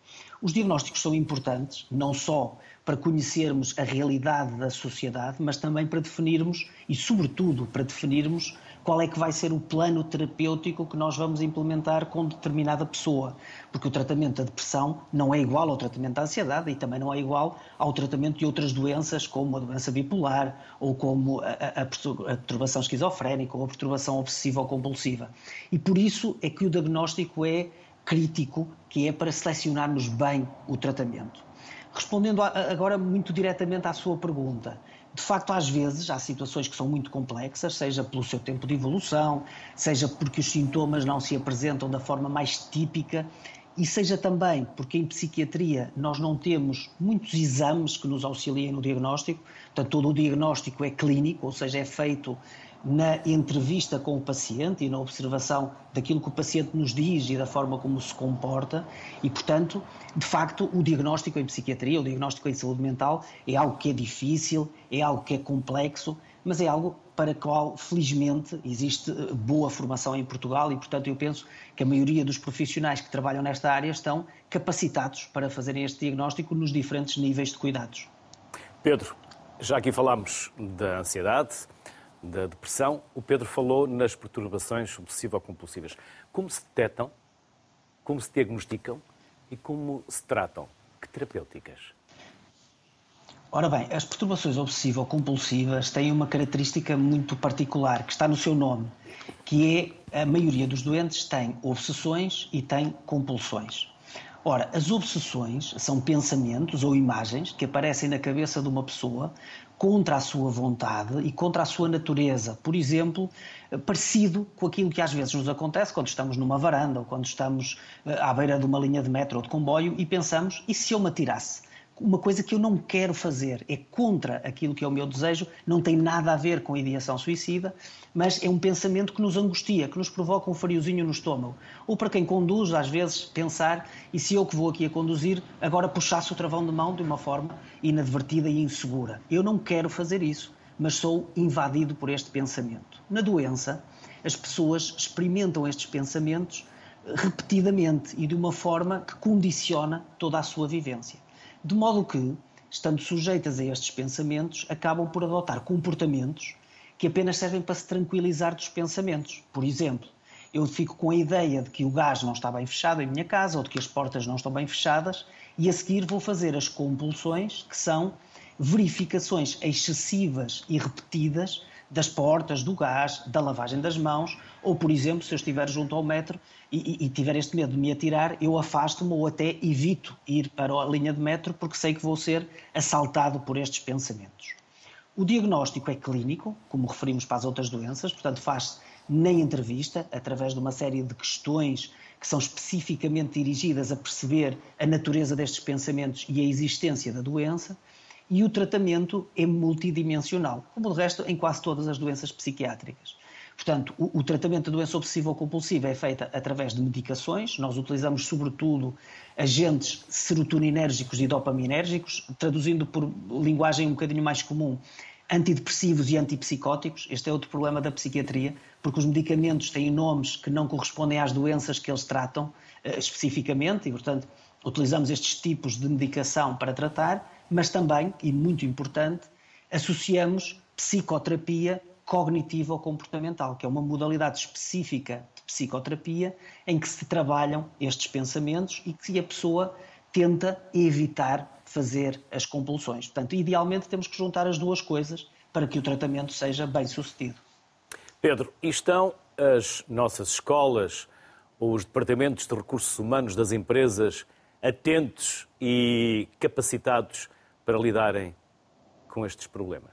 Os diagnósticos são importantes, não só para conhecermos a realidade da sociedade, mas também para definirmos e, sobretudo, para definirmos qual é que vai ser o plano terapêutico que nós vamos implementar com determinada pessoa. Porque o tratamento da depressão não é igual ao tratamento da ansiedade e também não é igual ao tratamento de outras doenças, como a doença bipolar ou como a, a, a perturbação esquizofrénica ou a perturbação obsessiva ou compulsiva. E por isso é que o diagnóstico é crítico, que é para selecionarmos bem o tratamento. Respondendo agora muito diretamente à sua pergunta, de facto, às vezes há situações que são muito complexas, seja pelo seu tempo de evolução, seja porque os sintomas não se apresentam da forma mais típica e seja também porque em psiquiatria nós não temos muitos exames que nos auxiliem no diagnóstico, portanto, todo o diagnóstico é clínico, ou seja, é feito na entrevista com o paciente e na observação daquilo que o paciente nos diz e da forma como se comporta e, portanto, de facto, o diagnóstico em psiquiatria, o diagnóstico em saúde mental é algo que é difícil, é algo que é complexo, mas é algo para o qual, felizmente, existe eh, boa formação em Portugal e, portanto, eu penso que a maioria dos profissionais que trabalham nesta área estão capacitados para fazerem este diagnóstico nos diferentes níveis de cuidados. Pedro, já aqui falámos da ansiedade, da depressão, o Pedro falou nas perturbações obsessivo-compulsivas. Como se detectam, como se diagnosticam e como se tratam? Que terapêuticas? Ora bem, as perturbações obsessivo-compulsivas têm uma característica muito particular, que está no seu nome, que é a maioria dos doentes tem obsessões e tem compulsões. Ora, as obsessões são pensamentos ou imagens que aparecem na cabeça de uma pessoa contra a sua vontade e contra a sua natureza. Por exemplo, parecido com aquilo que às vezes nos acontece quando estamos numa varanda ou quando estamos eh, à beira de uma linha de metro ou de comboio e pensamos: e se eu me atirasse? Uma coisa que eu não quero fazer, é contra aquilo que é o meu desejo, não tem nada a ver com a ideação suicida, mas é um pensamento que nos angustia, que nos provoca um friozinho no estômago. Ou para quem conduz, às vezes, pensar, e se eu que vou aqui a conduzir, agora puxasse o travão de mão de uma forma inadvertida e insegura. Eu não quero fazer isso, mas sou invadido por este pensamento. Na doença, as pessoas experimentam estes pensamentos repetidamente e de uma forma que condiciona toda a sua vivência. De modo que, estando sujeitas a estes pensamentos, acabam por adotar comportamentos que apenas servem para se tranquilizar dos pensamentos. Por exemplo, eu fico com a ideia de que o gás não está bem fechado em minha casa ou de que as portas não estão bem fechadas e a seguir vou fazer as compulsões, que são verificações excessivas e repetidas das portas, do gás, da lavagem das mãos, ou, por exemplo, se eu estiver junto ao metro e, e, tiver este medo de me atirar, eu afasto-me ou até evito ir para a linha de metro porque sei que vou ser assaltado por estes pensamentos. O diagnóstico é clínico, como referimos para as outras doenças, portanto faz-se na entrevista, através de uma série de questões que são especificamente dirigidas a perceber a natureza destes pensamentos e a existência da doença, e o tratamento é multidimensional, como de resto em quase todas as doenças psiquiátricas. Portanto, o, o tratamento da doença obsessiva ou compulsiva é feito através de medicações. Nós utilizamos, sobretudo, agentes serotoninérgicos e dopaminérgicos, traduzindo por linguagem um bocadinho mais comum, antidepressivos e antipsicóticos. Este é outro problema da psiquiatria, porque os medicamentos têm nomes que não correspondem às doenças que eles tratam uh, especificamente, e, portanto, utilizamos estes tipos de medicação para tratar, mas também, e muito importante, associamos psicoterapia cognitiva ou comportamental, que é uma modalidade específica de psicoterapia em que se trabalham estes pensamentos e que a pessoa tenta evitar fazer as compulsões. Portanto, idealmente temos que juntar as duas coisas para que o tratamento seja bem sucedido. Pedro, estão as nossas escolas, os departamentos de recursos humanos das empresas atentos e capacitados para lidarem com estes problemas?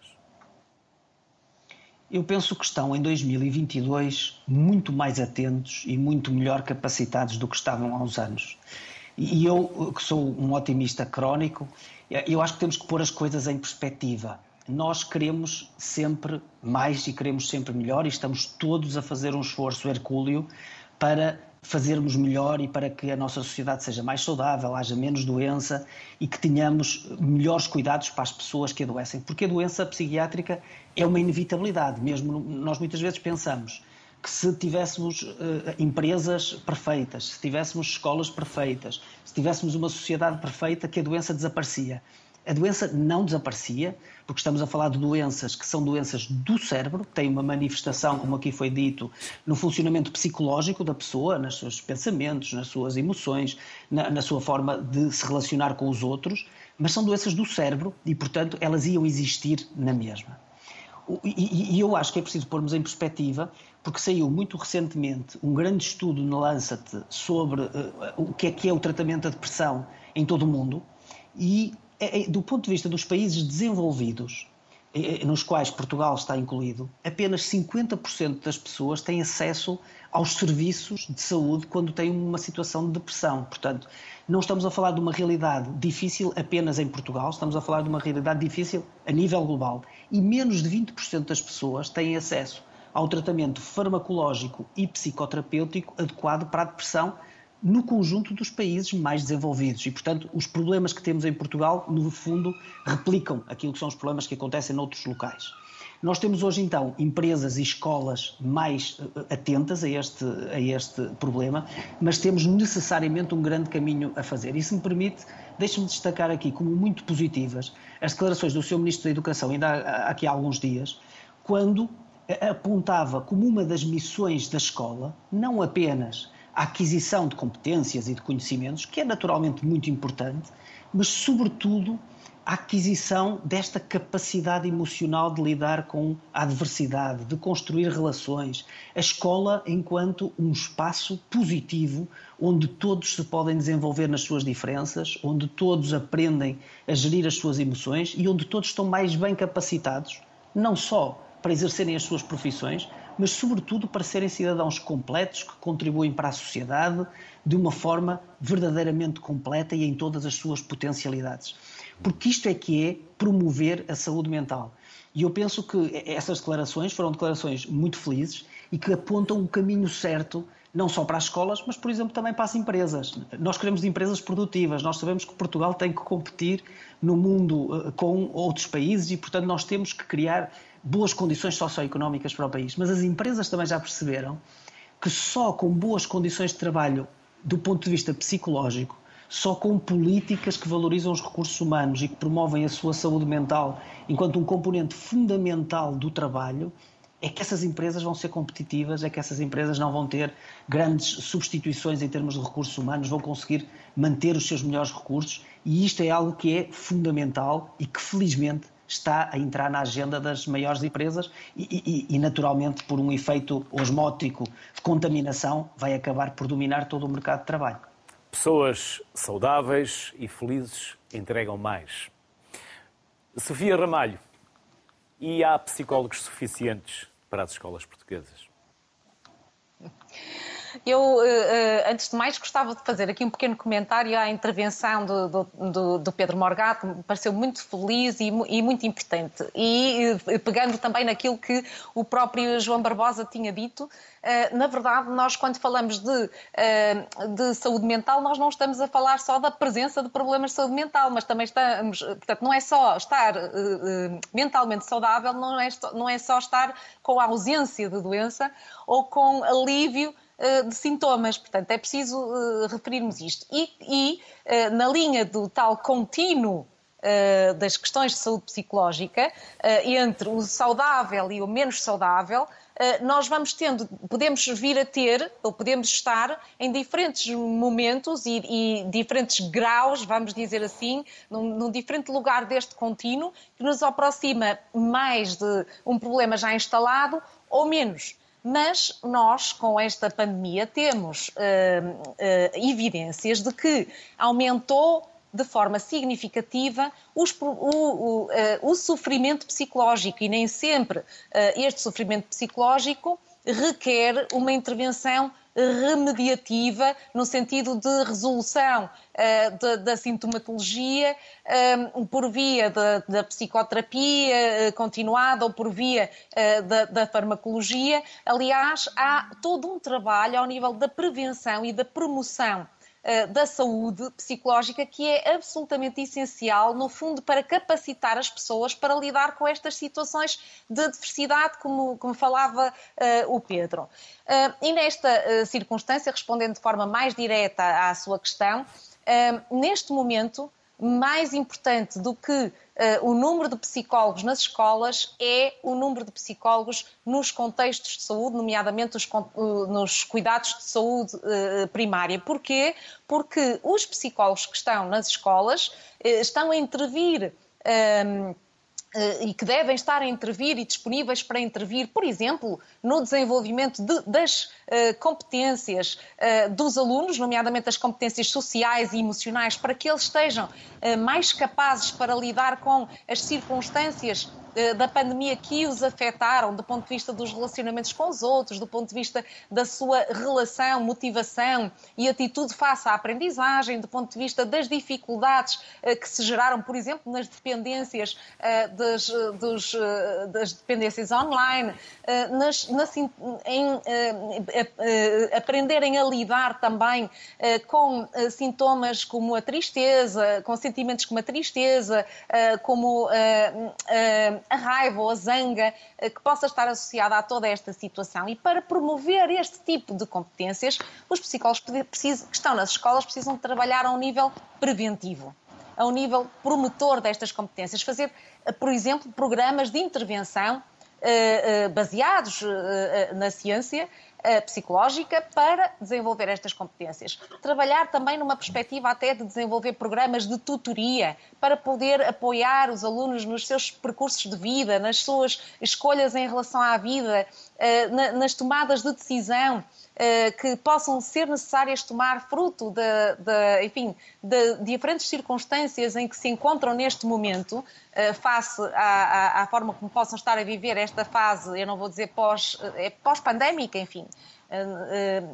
Eu penso que estão em 2022 muito mais atentos e muito melhor capacitados do que estavam há uns anos. E eu, que sou um otimista crónico, eu acho que temos que pôr as coisas em perspectiva. Nós queremos sempre mais e queremos sempre melhor e estamos todos a fazer um esforço hercúleo para fazermos melhor e para que a nossa sociedade seja mais saudável, haja menos doença e que tenhamos melhores cuidados para as pessoas que adoecem. Porque a doença psiquiátrica é uma inevitabilidade. Mesmo nós muitas vezes pensamos que se tivéssemos uh, empresas perfeitas, se tivéssemos escolas perfeitas, se tivéssemos uma sociedade perfeita, que a doença desaparecia. A doença não desaparecia, porque estamos a falar de doenças que são doenças do cérebro, que têm uma manifestação, como aqui foi dito, no funcionamento psicológico da pessoa, nos seus pensamentos, nas suas emoções, na, na sua forma de se relacionar com os outros, mas são doenças do cérebro e, portanto, elas iam existir na mesma. E, e, eu acho que é preciso pormos em perspectiva, porque saiu muito recentemente um grande estudo na Lancet sobre uh, o que é que é o tratamento da depressão em todo o mundo, e do ponto de vista dos países desenvolvidos, é, nos quais Portugal está incluído, apenas 50% das pessoas têm acesso aos serviços de saúde quando têm uma situação de depressão. Portanto, não estamos a falar de uma realidade difícil apenas em Portugal, estamos a falar de uma realidade difícil a nível global. E menos de 20% das pessoas têm acesso ao tratamento farmacológico e psicoterapêutico adequado para a depressão no conjunto dos países mais desenvolvidos. E, portanto, os problemas que temos em Portugal, no fundo, replicam aquilo que são os problemas que acontecem noutros locais. Nós temos hoje, então, empresas e escolas mais eh, atentas a este, a este problema, mas temos necessariamente um grande caminho a fazer. E, se me permite, deixe-me destacar aqui como muito positivas as declarações do Sr. Ministro da Educação, ainda há, aqui há alguns dias, quando apontava como uma das missões da escola, não apenas a aquisição de competências e de conhecimentos, que é naturalmente muito importante, mas, sobretudo, a aquisição desta capacidade emocional de lidar com a adversidade, de construir relações. A escola enquanto um espaço positivo onde todos se podem desenvolver nas suas diferenças, onde todos aprendem a gerir as suas emoções e onde todos estão mais bem capacitados, não só para exercerem as suas profissões, mas sobretudo para serem cidadãos completos que contribuem para a sociedade de uma forma verdadeiramente completa e em todas as suas potencialidades. Porque isto é que é promover a saúde mental. E eu penso que essas declarações foram declarações muito felizes e que apontam o caminho certo não só para as escolas, mas, por exemplo, também para as empresas. Nós queremos empresas produtivas, nós sabemos que Portugal tem que competir no mundo eh, com outros países e, portanto, nós temos que criar boas condições socioeconómicas para o país. Mas as empresas também já perceberam que só com boas condições de trabalho do ponto de vista psicológico, só com políticas que valorizam os recursos humanos e que promovem a sua saúde mental enquanto um componente fundamental do trabalho, é que essas empresas vão ser competitivas, é que essas empresas não vão ter grandes substituições em termos de recursos humanos, vão conseguir manter os seus melhores recursos e isto é algo que é fundamental e que felizmente está a entrar na agenda das maiores empresas e, e, e, naturalmente, por um efeito osmótico de contaminação, vai acabar por dominar todo o mercado de trabalho. Pessoas saudáveis e felizes entregam mais. Sofia Ramalho, e há psicólogos suficientes para as escolas portuguesas? Eu, eh, eh, antes de mais, gostava de fazer aqui um pequeno comentário à intervenção do, do, do Pedro Morgato, me pareceu muito feliz e, e, muito importante. E eh, pegando também naquilo que o próprio João Barbosa tinha dito, na verdade, nós quando falamos de, de saúde mental, nós não estamos a falar só da presença de problemas de saúde mental, mas também estamos, portanto, não é só estar mentalmente saudável, não é, não é só estar com a ausência de doença ou com alívio eh, de sintomas. Portanto, é preciso uh, referirmos isto. E, e uh, na linha do tal contínuo das questões de saúde psicológica, entre o saudável e o menos saudável, nós vamos tendo, podemos vir a ter, ou podemos estar em diferentes momentos e, e diferentes graus, vamos dizer assim, num, num, diferente lugar deste contínuo, que nos aproxima mais de um problema já instalado ou menos. Mas nós, com esta pandemia, temos uh, uh, evidências de que aumentou de forma significativa os, o, o, uh, o, sofrimento psicológico. E nem sempre este sofrimento psicológico requer uma intervenção remediativa no sentido de resolução uh, da, da, sintomatologia um, por via da, da psicoterapia uh, continuada ou por via uh, da, da, farmacologia. Aliás, há todo um trabalho ao nível da prevenção e da promoção eh, da saúde psicológica que é absolutamente essencial, no fundo, para capacitar as pessoas para lidar com estas situações de diversidade, como, como falava uh, o Pedro. Uh, e nesta uh, circunstância, respondendo de forma mais direta à sua questão, neste momento, mais importante do que uh, o número de psicólogos nas escolas é o número de psicólogos nos contextos de saúde, nomeadamente os, uh, nos cuidados de saúde uh, primária. Porquê? Porque os psicólogos que estão nas escolas estão a intervir. Um, eh, e que devem estar a intervir e disponíveis para intervir, por exemplo, no desenvolvimento de, das uh, competências uh, dos alunos, nomeadamente as competências sociais e emocionais, para que eles estejam uh, mais capazes para lidar com as circunstâncias eh, da pandemia que os afetaram do ponto de vista dos relacionamentos com os outros, do ponto de vista da sua relação, motivação e atitude face à aprendizagem, do ponto de vista das dificuldades eh, que se geraram, por exemplo, nas dependências eh, das, dos, das dependências online, nas, nas, em, aprenderem a lidar também com sintomas como a tristeza, com sentimentos como a tristeza, como a raiva ou a zanga eh, que possa estar associada a toda esta situação. E para promover este tipo de competências, os psicólogos que estão nas escolas precisam trabalhar a um nível preventivo, a um nível promotor destas competências, fazer, eh, por exemplo, programas de intervenção eh, baseados na ciência psicológica para desenvolver estas competências. Trabalhar também numa perspectiva até de desenvolver programas de tutoria para poder apoiar os alunos nos seus percursos de vida, nas suas escolhas em relação à vida, eh, nas tomadas de decisão eh, que possam ser necessárias tomar fruto de, de enfim, de diferentes circunstâncias em que se encontram neste momento, eh, face à, à, à, forma como possam estar a viver esta fase, eu não vou dizer pós, é pós-pandémica, enfim,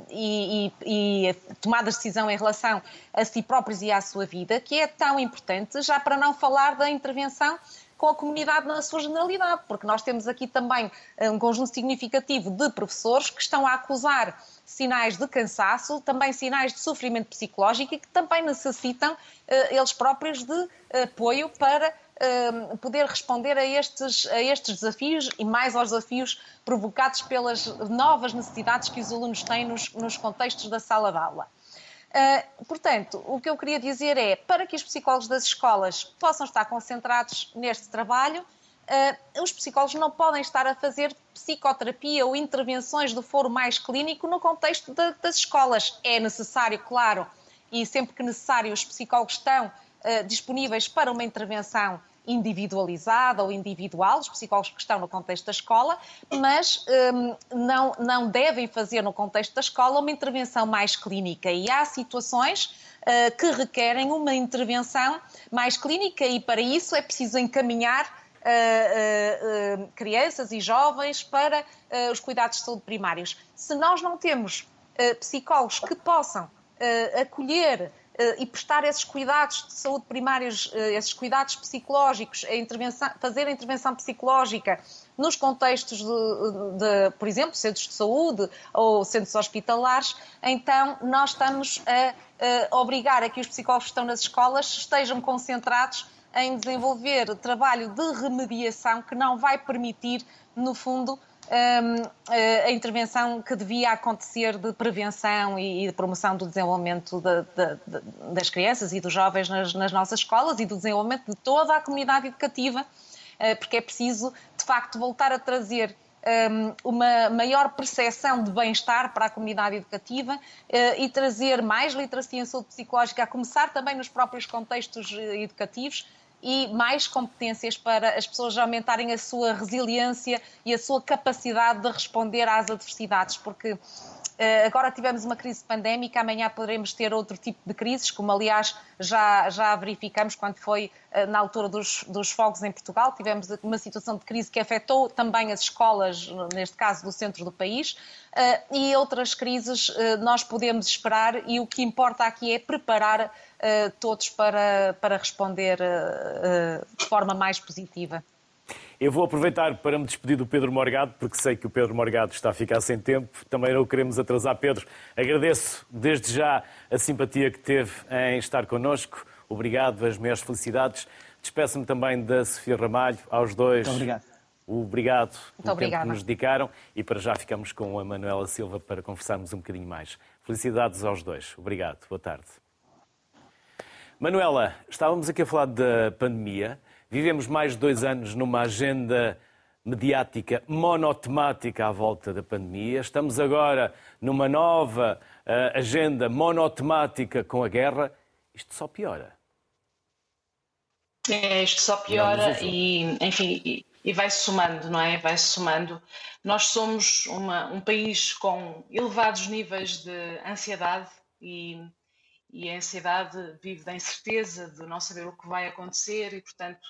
e, e, e tomar decisão em relação a si próprios e à sua vida, que é tão importante, já para não falar da intervenção com a comunidade na sua generalidade, porque nós temos aqui também eh, um conjunto significativo de professores que estão a acusar sinais de cansaço, também sinais de sofrimento psicológico e que também necessitam, eh, eles próprios, de apoio para uh, poder responder a estes, a estes desafios e mais aos desafios provocados pelas novas necessidades que os alunos têm nos, nos contextos da sala de aula. Uh, portanto, o que eu queria dizer é, para que os psicólogos das escolas possam estar concentrados neste trabalho, uh, os psicólogos não podem estar a fazer psicoterapia ou intervenções do foro mais clínico no contexto de, das escolas. É necessário, claro, e sempre que necessário, os psicólogos estão uh, disponíveis para uma intervenção individualizada ou individual, os psicólogos que estão no contexto da escola, mas um, não, não devem fazer no contexto da escola uma intervenção mais clínica. E há situações uh, que requerem uma intervenção mais clínica e para isso é preciso encaminhar Uh, uh, crianças e jovens para os cuidados de saúde primários. Se nós não temos psicólogos que possam acolher e prestar esses cuidados de saúde primários, esses cuidados psicológicos, a fazer a intervenção psicológica nos contextos de, de, por exemplo, centros de saúde ou centros hospitalares, então nós estamos a, a obrigar a que os psicólogos que estão nas escolas estejam concentrados em desenvolver trabalho de remediação que não vai permitir, no fundo, hum, eh, a intervenção que devia acontecer de prevenção e de promoção do desenvolvimento de, de, de, das crianças e dos jovens nas, nas, nossas escolas e do desenvolvimento de toda a comunidade educativa, eh, porque é preciso, de facto, voltar a trazer hum, uma maior percepção de bem-estar para a comunidade educativa eh, e trazer mais literacia em saúde psicológica, a começar também nos próprios contextos educativos, e mais competências para as pessoas aumentarem a sua resiliência e a sua capacidade de responder às adversidades, porque eh, agora tivemos uma crise pandémica, amanhã poderemos ter outro tipo de crises, como aliás já, já verificamos quando foi eh, na altura dos, dos fogos em Portugal. Tivemos uma situação de crise que afetou também as escolas, neste caso do centro do país, eh, e outras crises nós podemos esperar, e o que importa aqui é preparar todos para, para responder de forma mais positiva. Eu vou aproveitar para me despedir do Pedro Morgado, porque sei que o Pedro Morgado está a ficar sem tempo. Também não o queremos atrasar, Pedro. Agradeço desde já a simpatia que teve em estar connosco. Obrigado, as minhas felicidades. Despeço-me também da Sofia Ramalho, aos dois. Muito obrigado. Obrigado pelo Muito tempo que nos dedicaram e para já ficamos com a Manuela Silva para conversarmos um bocadinho mais. Felicidades aos dois. Obrigado. Boa tarde. Manuela, estávamos aqui a falar da pandemia Vivemos mais de dois anos numa agenda mediática monotemática à volta da pandemia. Estamos agora numa nova uh, agenda monotemática com a guerra. Isto só piora. É, isto só piora e, enfim, e, e vai-se somando, não é? Vai-se somando. Nós somos uma, um país com elevados níveis de ansiedade e e a ansiedade vive da incerteza de não saber o que vai acontecer e, portanto,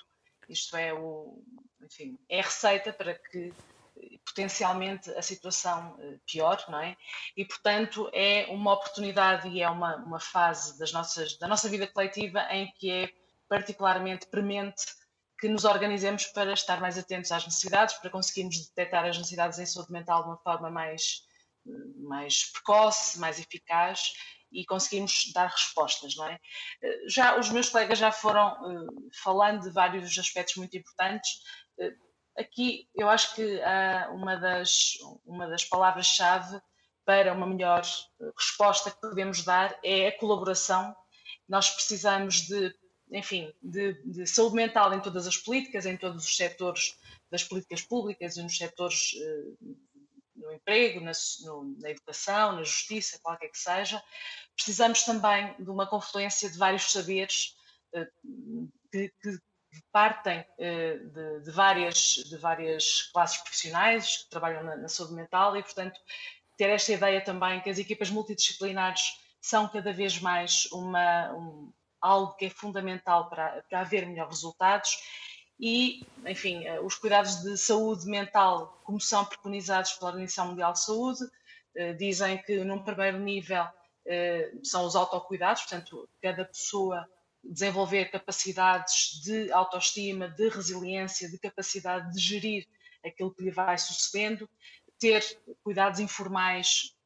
isto é o, enfim, é a receita para que potencialmente a situação eh, pior, não é? E, portanto, é uma oportunidade e é uma, uma fase das nossas, da nossa vida coletiva em que é particularmente premente que nos organizemos para estar mais atentos às necessidades, para conseguirmos detectar as necessidades em saúde mental de uma forma mais, eh, mais precoce, mais eficaz e conseguimos dar respostas, não é? Eh, já os meus colegas já foram uh, falando de vários aspectos muito importantes. Uh, aqui eu acho que uh, uma das, uma das palavras-chave para uma melhor resposta que podemos dar é a colaboração. Nós precisamos de, enfim, de, de saúde mental em todas as políticas, em todos os setores das políticas públicas e nos setores no emprego, na, no, na, educação, na justiça, qualquer que seja. Precisamos também de uma confluência de vários saberes eh, que, que partem eh, de, de, várias, de várias classes profissionais que trabalham na, na saúde mental e, portanto, ter esta ideia também que as equipas multidisciplinares são cada vez mais uma, um, algo que é fundamental para, para haver melhores resultados e, enfim, eh, os cuidados de saúde mental, como são preconizados pela Organização Mundial de Saúde, eh, dizem que num primeiro nível eh, são os autocuidados, portanto, cada pessoa desenvolver capacidades de autoestima, de resiliência, de capacidade de gerir aquilo que lhe vai sucedendo, ter cuidados informais,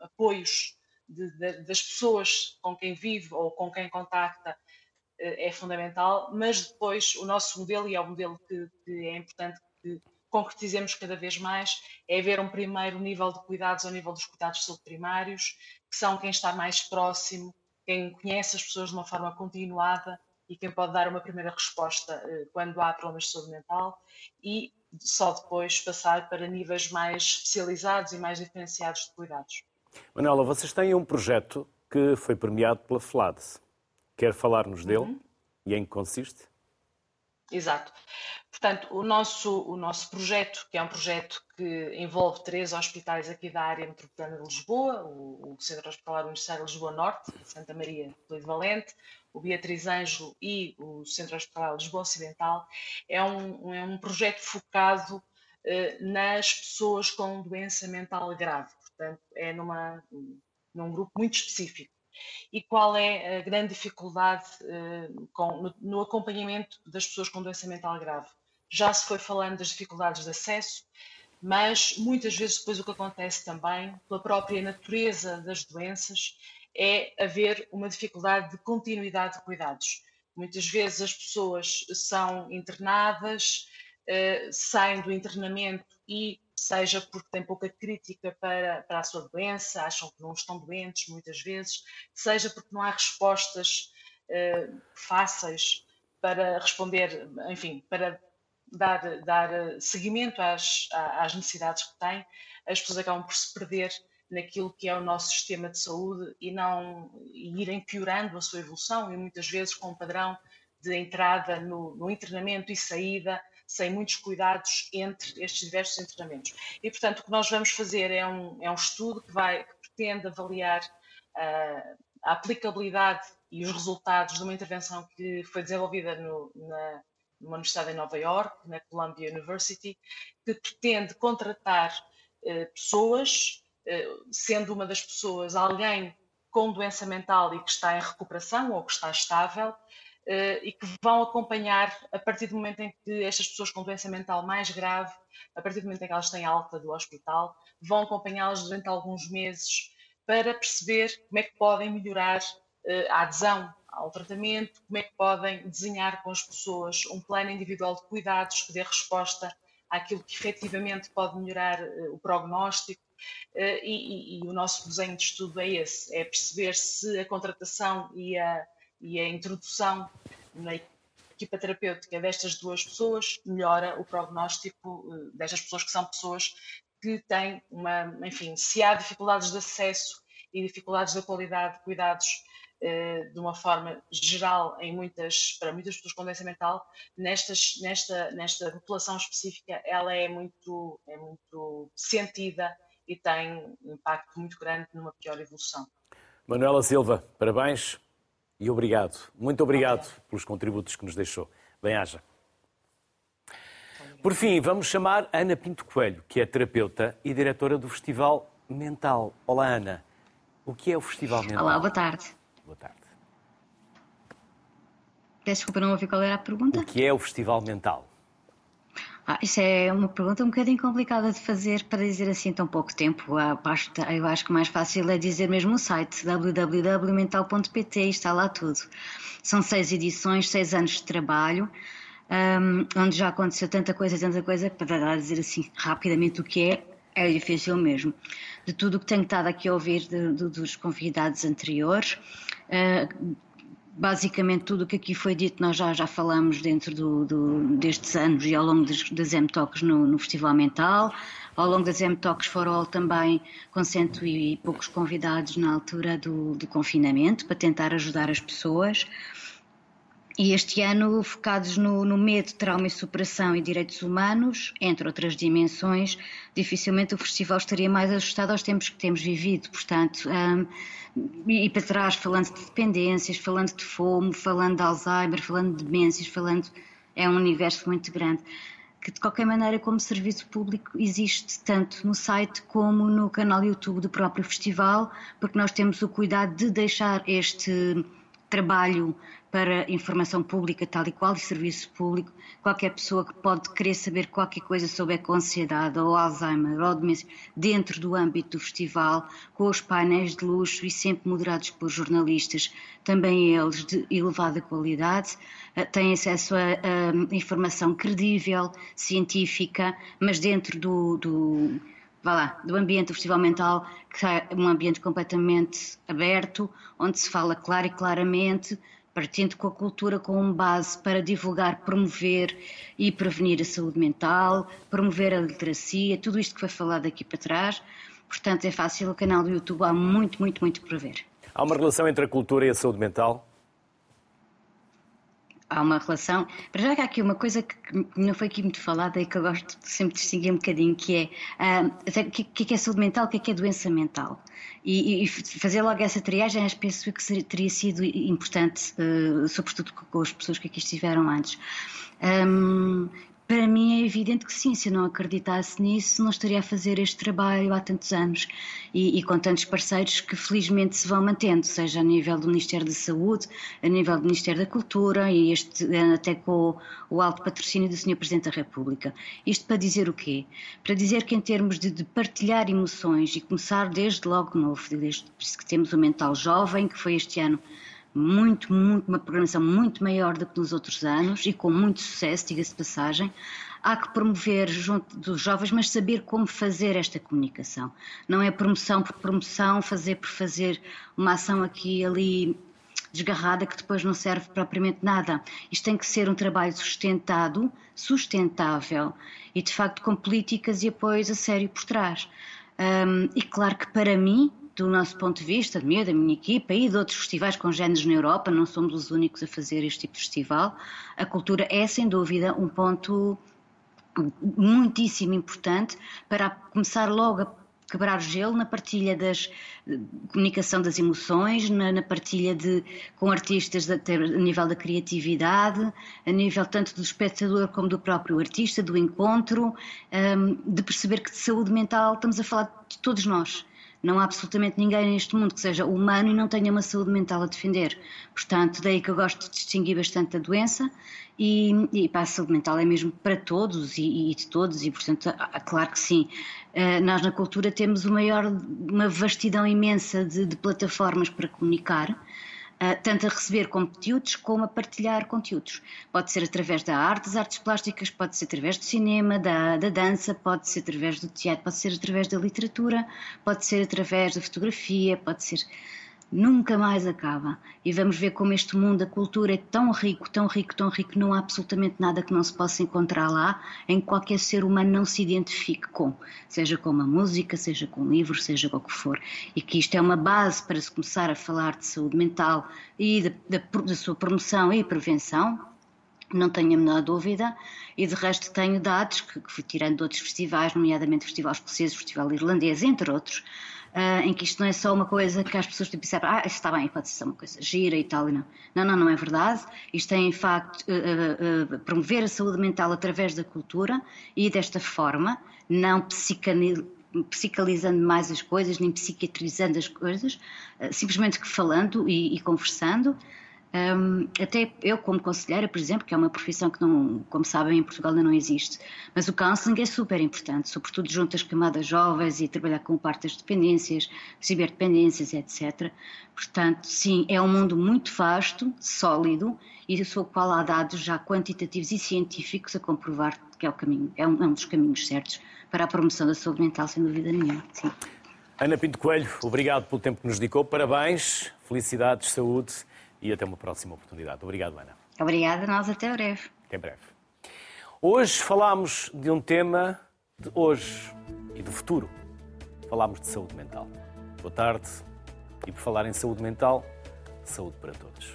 apoios de, de, das pessoas com quem vive ou com quem contacta é fundamental, mas depois o nosso modelo, e é o modelo que, que é importante que concretizemos cada vez mais, é haver um primeiro nível de cuidados ao nível dos cuidados de saúde primários, que são quem está mais próximo, quem conhece as pessoas de uma forma continuada e quem pode dar uma primeira resposta eh, quando há problemas de saúde mental e só depois passar para níveis mais especializados e mais diferenciados de cuidados. Manuela, vocês têm um projeto que foi premiado pela FLADS. Quer falar-nos dele uhum. e em que consiste? Exato. Portanto, o nosso, o nosso projeto, que é um projeto que envolve três hospitais aqui da área metropolitana de Lisboa, o, o Centro Hospitalar Universitário de Lisboa Norte, Santa Maria de Valente, o Beatriz Ângelo e o Centro Hospitalar Lisboa Ocidental, é um, é um projeto focado eh, nas pessoas com doença mental grave. Portanto, é numa, num grupo muito específico. E qual é a grande dificuldade eh, com, no, no acompanhamento das pessoas com doença mental grave? Já se foi falando das dificuldades de acesso, mas muitas vezes depois o que acontece também, pela própria natureza das doenças, é haver uma dificuldade de continuidade de cuidados. Muitas vezes as pessoas são internadas, eh, saem do internamento e seja porque têm pouca crítica para, para a sua doença, acham que não estão doentes muitas vezes, seja porque não há respostas uh, fáceis para responder, enfim, para dar, dar seguimento às, às necessidades que têm, as pessoas acabam por se perder naquilo que é o nosso sistema de saúde e não e irem piorando a sua evolução e muitas vezes com um padrão de entrada no, no internamento e saída sem muitos cuidados entre estes diversos internamentos. E, portanto, o que nós vamos fazer é um, é um estudo que, vai, que pretende avaliar uh, a aplicabilidade e os resultados de uma intervenção que foi desenvolvida no, na, numa universidade em Nova York, na Columbia University, que pretende contratar uh, pessoas, uh, sendo uma das pessoas alguém com doença mental e que está em recuperação ou que está estável, e que vão acompanhar a partir do momento em que estas pessoas com doença mental mais grave, a partir do momento em que elas têm alta do hospital, vão acompanhá-las durante alguns meses para perceber como é que podem melhorar uh, a adesão ao tratamento, como é que podem desenhar com as pessoas um plano individual de cuidados que dê resposta àquilo que efetivamente pode melhorar uh, o prognóstico. E, e, e, o nosso desenho de estudo é esse: é perceber se a contratação e a, e a introdução na equipa terapêutica destas duas pessoas melhora o prognóstico eh, destas pessoas que são pessoas que têm uma, enfim, se há dificuldades de acesso e dificuldades da qualidade de cuidados eh, de uma forma geral em muitas, para muitas pessoas com doença mental, nestas, nesta, nesta população específica ela é muito, é muito sentida e tem um impacto muito grande numa pior evolução. Manuela Silva, parabéns e obrigado, muito obrigado pelos contributos que nos deixou. Bem-haja. Por fim, vamos chamar Ana Pinto Coelho, que é terapeuta e diretora do Festival Mental. Olá, Ana. O que é o Festival Mental? Olá, boa tarde. Boa tarde. Peço desculpa, não ouvi qual era a pergunta. O que é o Festival Mental? Ah, isso é uma pergunta um bocadinho complicada de fazer para dizer assim tão pouco tempo. Ah, eu acho que mais fácil é dizer mesmo o site www.mental.pt e está lá tudo. São seis edições, seis anos de trabalho, um, onde já aconteceu tanta coisa, tanta coisa, para dizer assim rapidamente o que é, é difícil mesmo. De tudo o que tenho estado aqui a ouvir de, de, dos convidados anteriores, uh, basicamente tudo o que aqui foi dito nós já, já falamos dentro do, do, destes anos e ao longo das, das M-Talks no, no, Festival Mental. Ao longo das M-Talks for All também com cento e poucos convidados na altura do, do confinamento para tentar ajudar as pessoas. E este ano focados no, no, medo, trauma e superação e direitos humanos, entre outras dimensões, dificilmente o festival estaria mais ajustado aos tempos que temos vivido. Portanto, um, e para trás, falando de dependências, falando de fome, falando de Alzheimer, falando de demências, falando. É um universo muito grande. Que de qualquer maneira, como serviço público, existe tanto no site como no canal YouTube do próprio festival, porque nós temos o cuidado de deixar este trabalho para informação pública tal e qual e serviço público, qualquer pessoa que pode querer saber qualquer coisa sobre a ansiedade ou Alzheimer ou demência dentro do âmbito do festival, com os painéis de luxo e sempre moderados por jornalistas, também eles de elevada qualidade, eh, têm acesso a, a informação credível, científica, mas dentro do, do vá lá, do ambiente do Festival Mental, que é um ambiente completamente aberto, onde se fala claro e claramente, partindo com a cultura como base para divulgar, promover e prevenir a saúde mental, promover a literacia, tudo isto que foi falado aqui para trás. Portanto, é fácil, o canal do YouTube há muito, muito, muito para ver. Há uma relação entre a cultura e a saúde mental? Há uma relação. Para já que há aqui uma coisa que não foi aqui muito falada e que eu gosto de sempre distinguir um bocadinho, que é o que, é saúde mental, o que é, que é doença mental. E, e fazer logo essa triagem, acho penso que seria, teria sido importante, uh, sobretudo com as pessoas que aqui estiveram antes. Um, para mim é evidente que sim, se eu não acreditasse nisso, não estaria a fazer este trabalho há tantos anos e, e, com tantos parceiros que felizmente se vão mantendo, seja a nível do Ministério da Saúde, a nível do Ministério da Cultura e este até com o, o alto patrocínio do Sr. Presidente da República. Isto para dizer o quê? Para dizer que em termos de, de partilhar emoções e começar desde logo novo, desde que temos o Mental Jovem, que foi este ano muito, muito, uma programação muito maior do que nos outros anos e com muito sucesso, diga-se de passagem. Há que promover junto dos jovens, mas saber como fazer esta comunicação. Não é promoção por promoção, fazer por fazer uma ação aqui e ali desgarrada que depois não serve propriamente nada. Isto tem que ser um trabalho sustentado, sustentável e de facto com políticas e apoios a sério por trás. Um, e claro que para mim, do nosso ponto de vista, de mim, da minha equipa e de outros festivais congêneres na Europa, não somos os únicos a fazer este tipo de festival, a cultura é sem dúvida um ponto muitíssimo importante para começar logo a quebrar o gelo na partilha das comunicação das emoções, na, na partilha de com artistas a, a nível da criatividade, a nível tanto do espectador como do próprio artista, do encontro, um, de perceber que de saúde mental estamos a falar de todos nós não há absolutamente ninguém neste mundo que seja humano e não tenha uma saúde mental a defender. Portanto, daí que eu gosto de distinguir bastante a doença e, e para a saúde mental é mesmo para todos e, e de todos e, portanto, claro que sim. Uh, nós na cultura temos maior, uma vastidão imensa de, de plataformas para comunicar tanto a receber conteúdos como a partilhar conteúdos. Pode ser através da arte, das artes plásticas, pode ser através do cinema, da, da dança, pode ser através do teatro, pode ser através da literatura, pode ser através da fotografia, pode ser nunca mais acaba. E vamos ver como este mundo da cultura é tão rico, tão rico, tão rico, não há absolutamente nada que não se possa encontrar lá, em que qualquer ser humano não se identifique com, seja com uma música, seja com um livro, seja com o que for. E que isto é uma base para se começar a falar de saúde mental e da, da, sua promoção e prevenção, não tenho a menor dúvida, e de resto tenho dados que, que fui tirando de outros festivais, nomeadamente Escocês, o Festival Irlandês, entre outros, uh, em que isto não é só uma coisa que as pessoas têm pensar, ah, isso está bem, pode ser uma coisa gira e tal, e não. Não, não, não é verdade. Isto é, em facto, uh, uh, promover a saúde mental através da cultura e desta forma, não psicalizando mais as coisas, nem psiquiatrizando as coisas, simplesmente falando e, e conversando, um, até eu, como conselheira, por exemplo, que é uma profissão que, não, como sabem, em Portugal ainda não existe, mas o counseling é super importante, sobretudo junto às camadas jovens e trabalhar com parte das dependências, ciberdependências, etc. Portanto, sim, é um mundo muito vasto, sólido e do seu qual há dados já quantitativos e científicos a comprovar que é o caminho, é um, é um dos caminhos certos para a promoção da saúde mental, sem dúvida nenhuma. Sim. Ana Pinto Coelho, obrigado pelo tempo que nos dedicou, parabéns, felicidades, saúde e até uma próxima oportunidade. Obrigado, Ana. Obrigada, nós até breve. Até breve. Hoje falámos de um tema de hoje e do futuro. Falámos de saúde mental. Boa tarde e por falar em saúde mental, saúde para todos.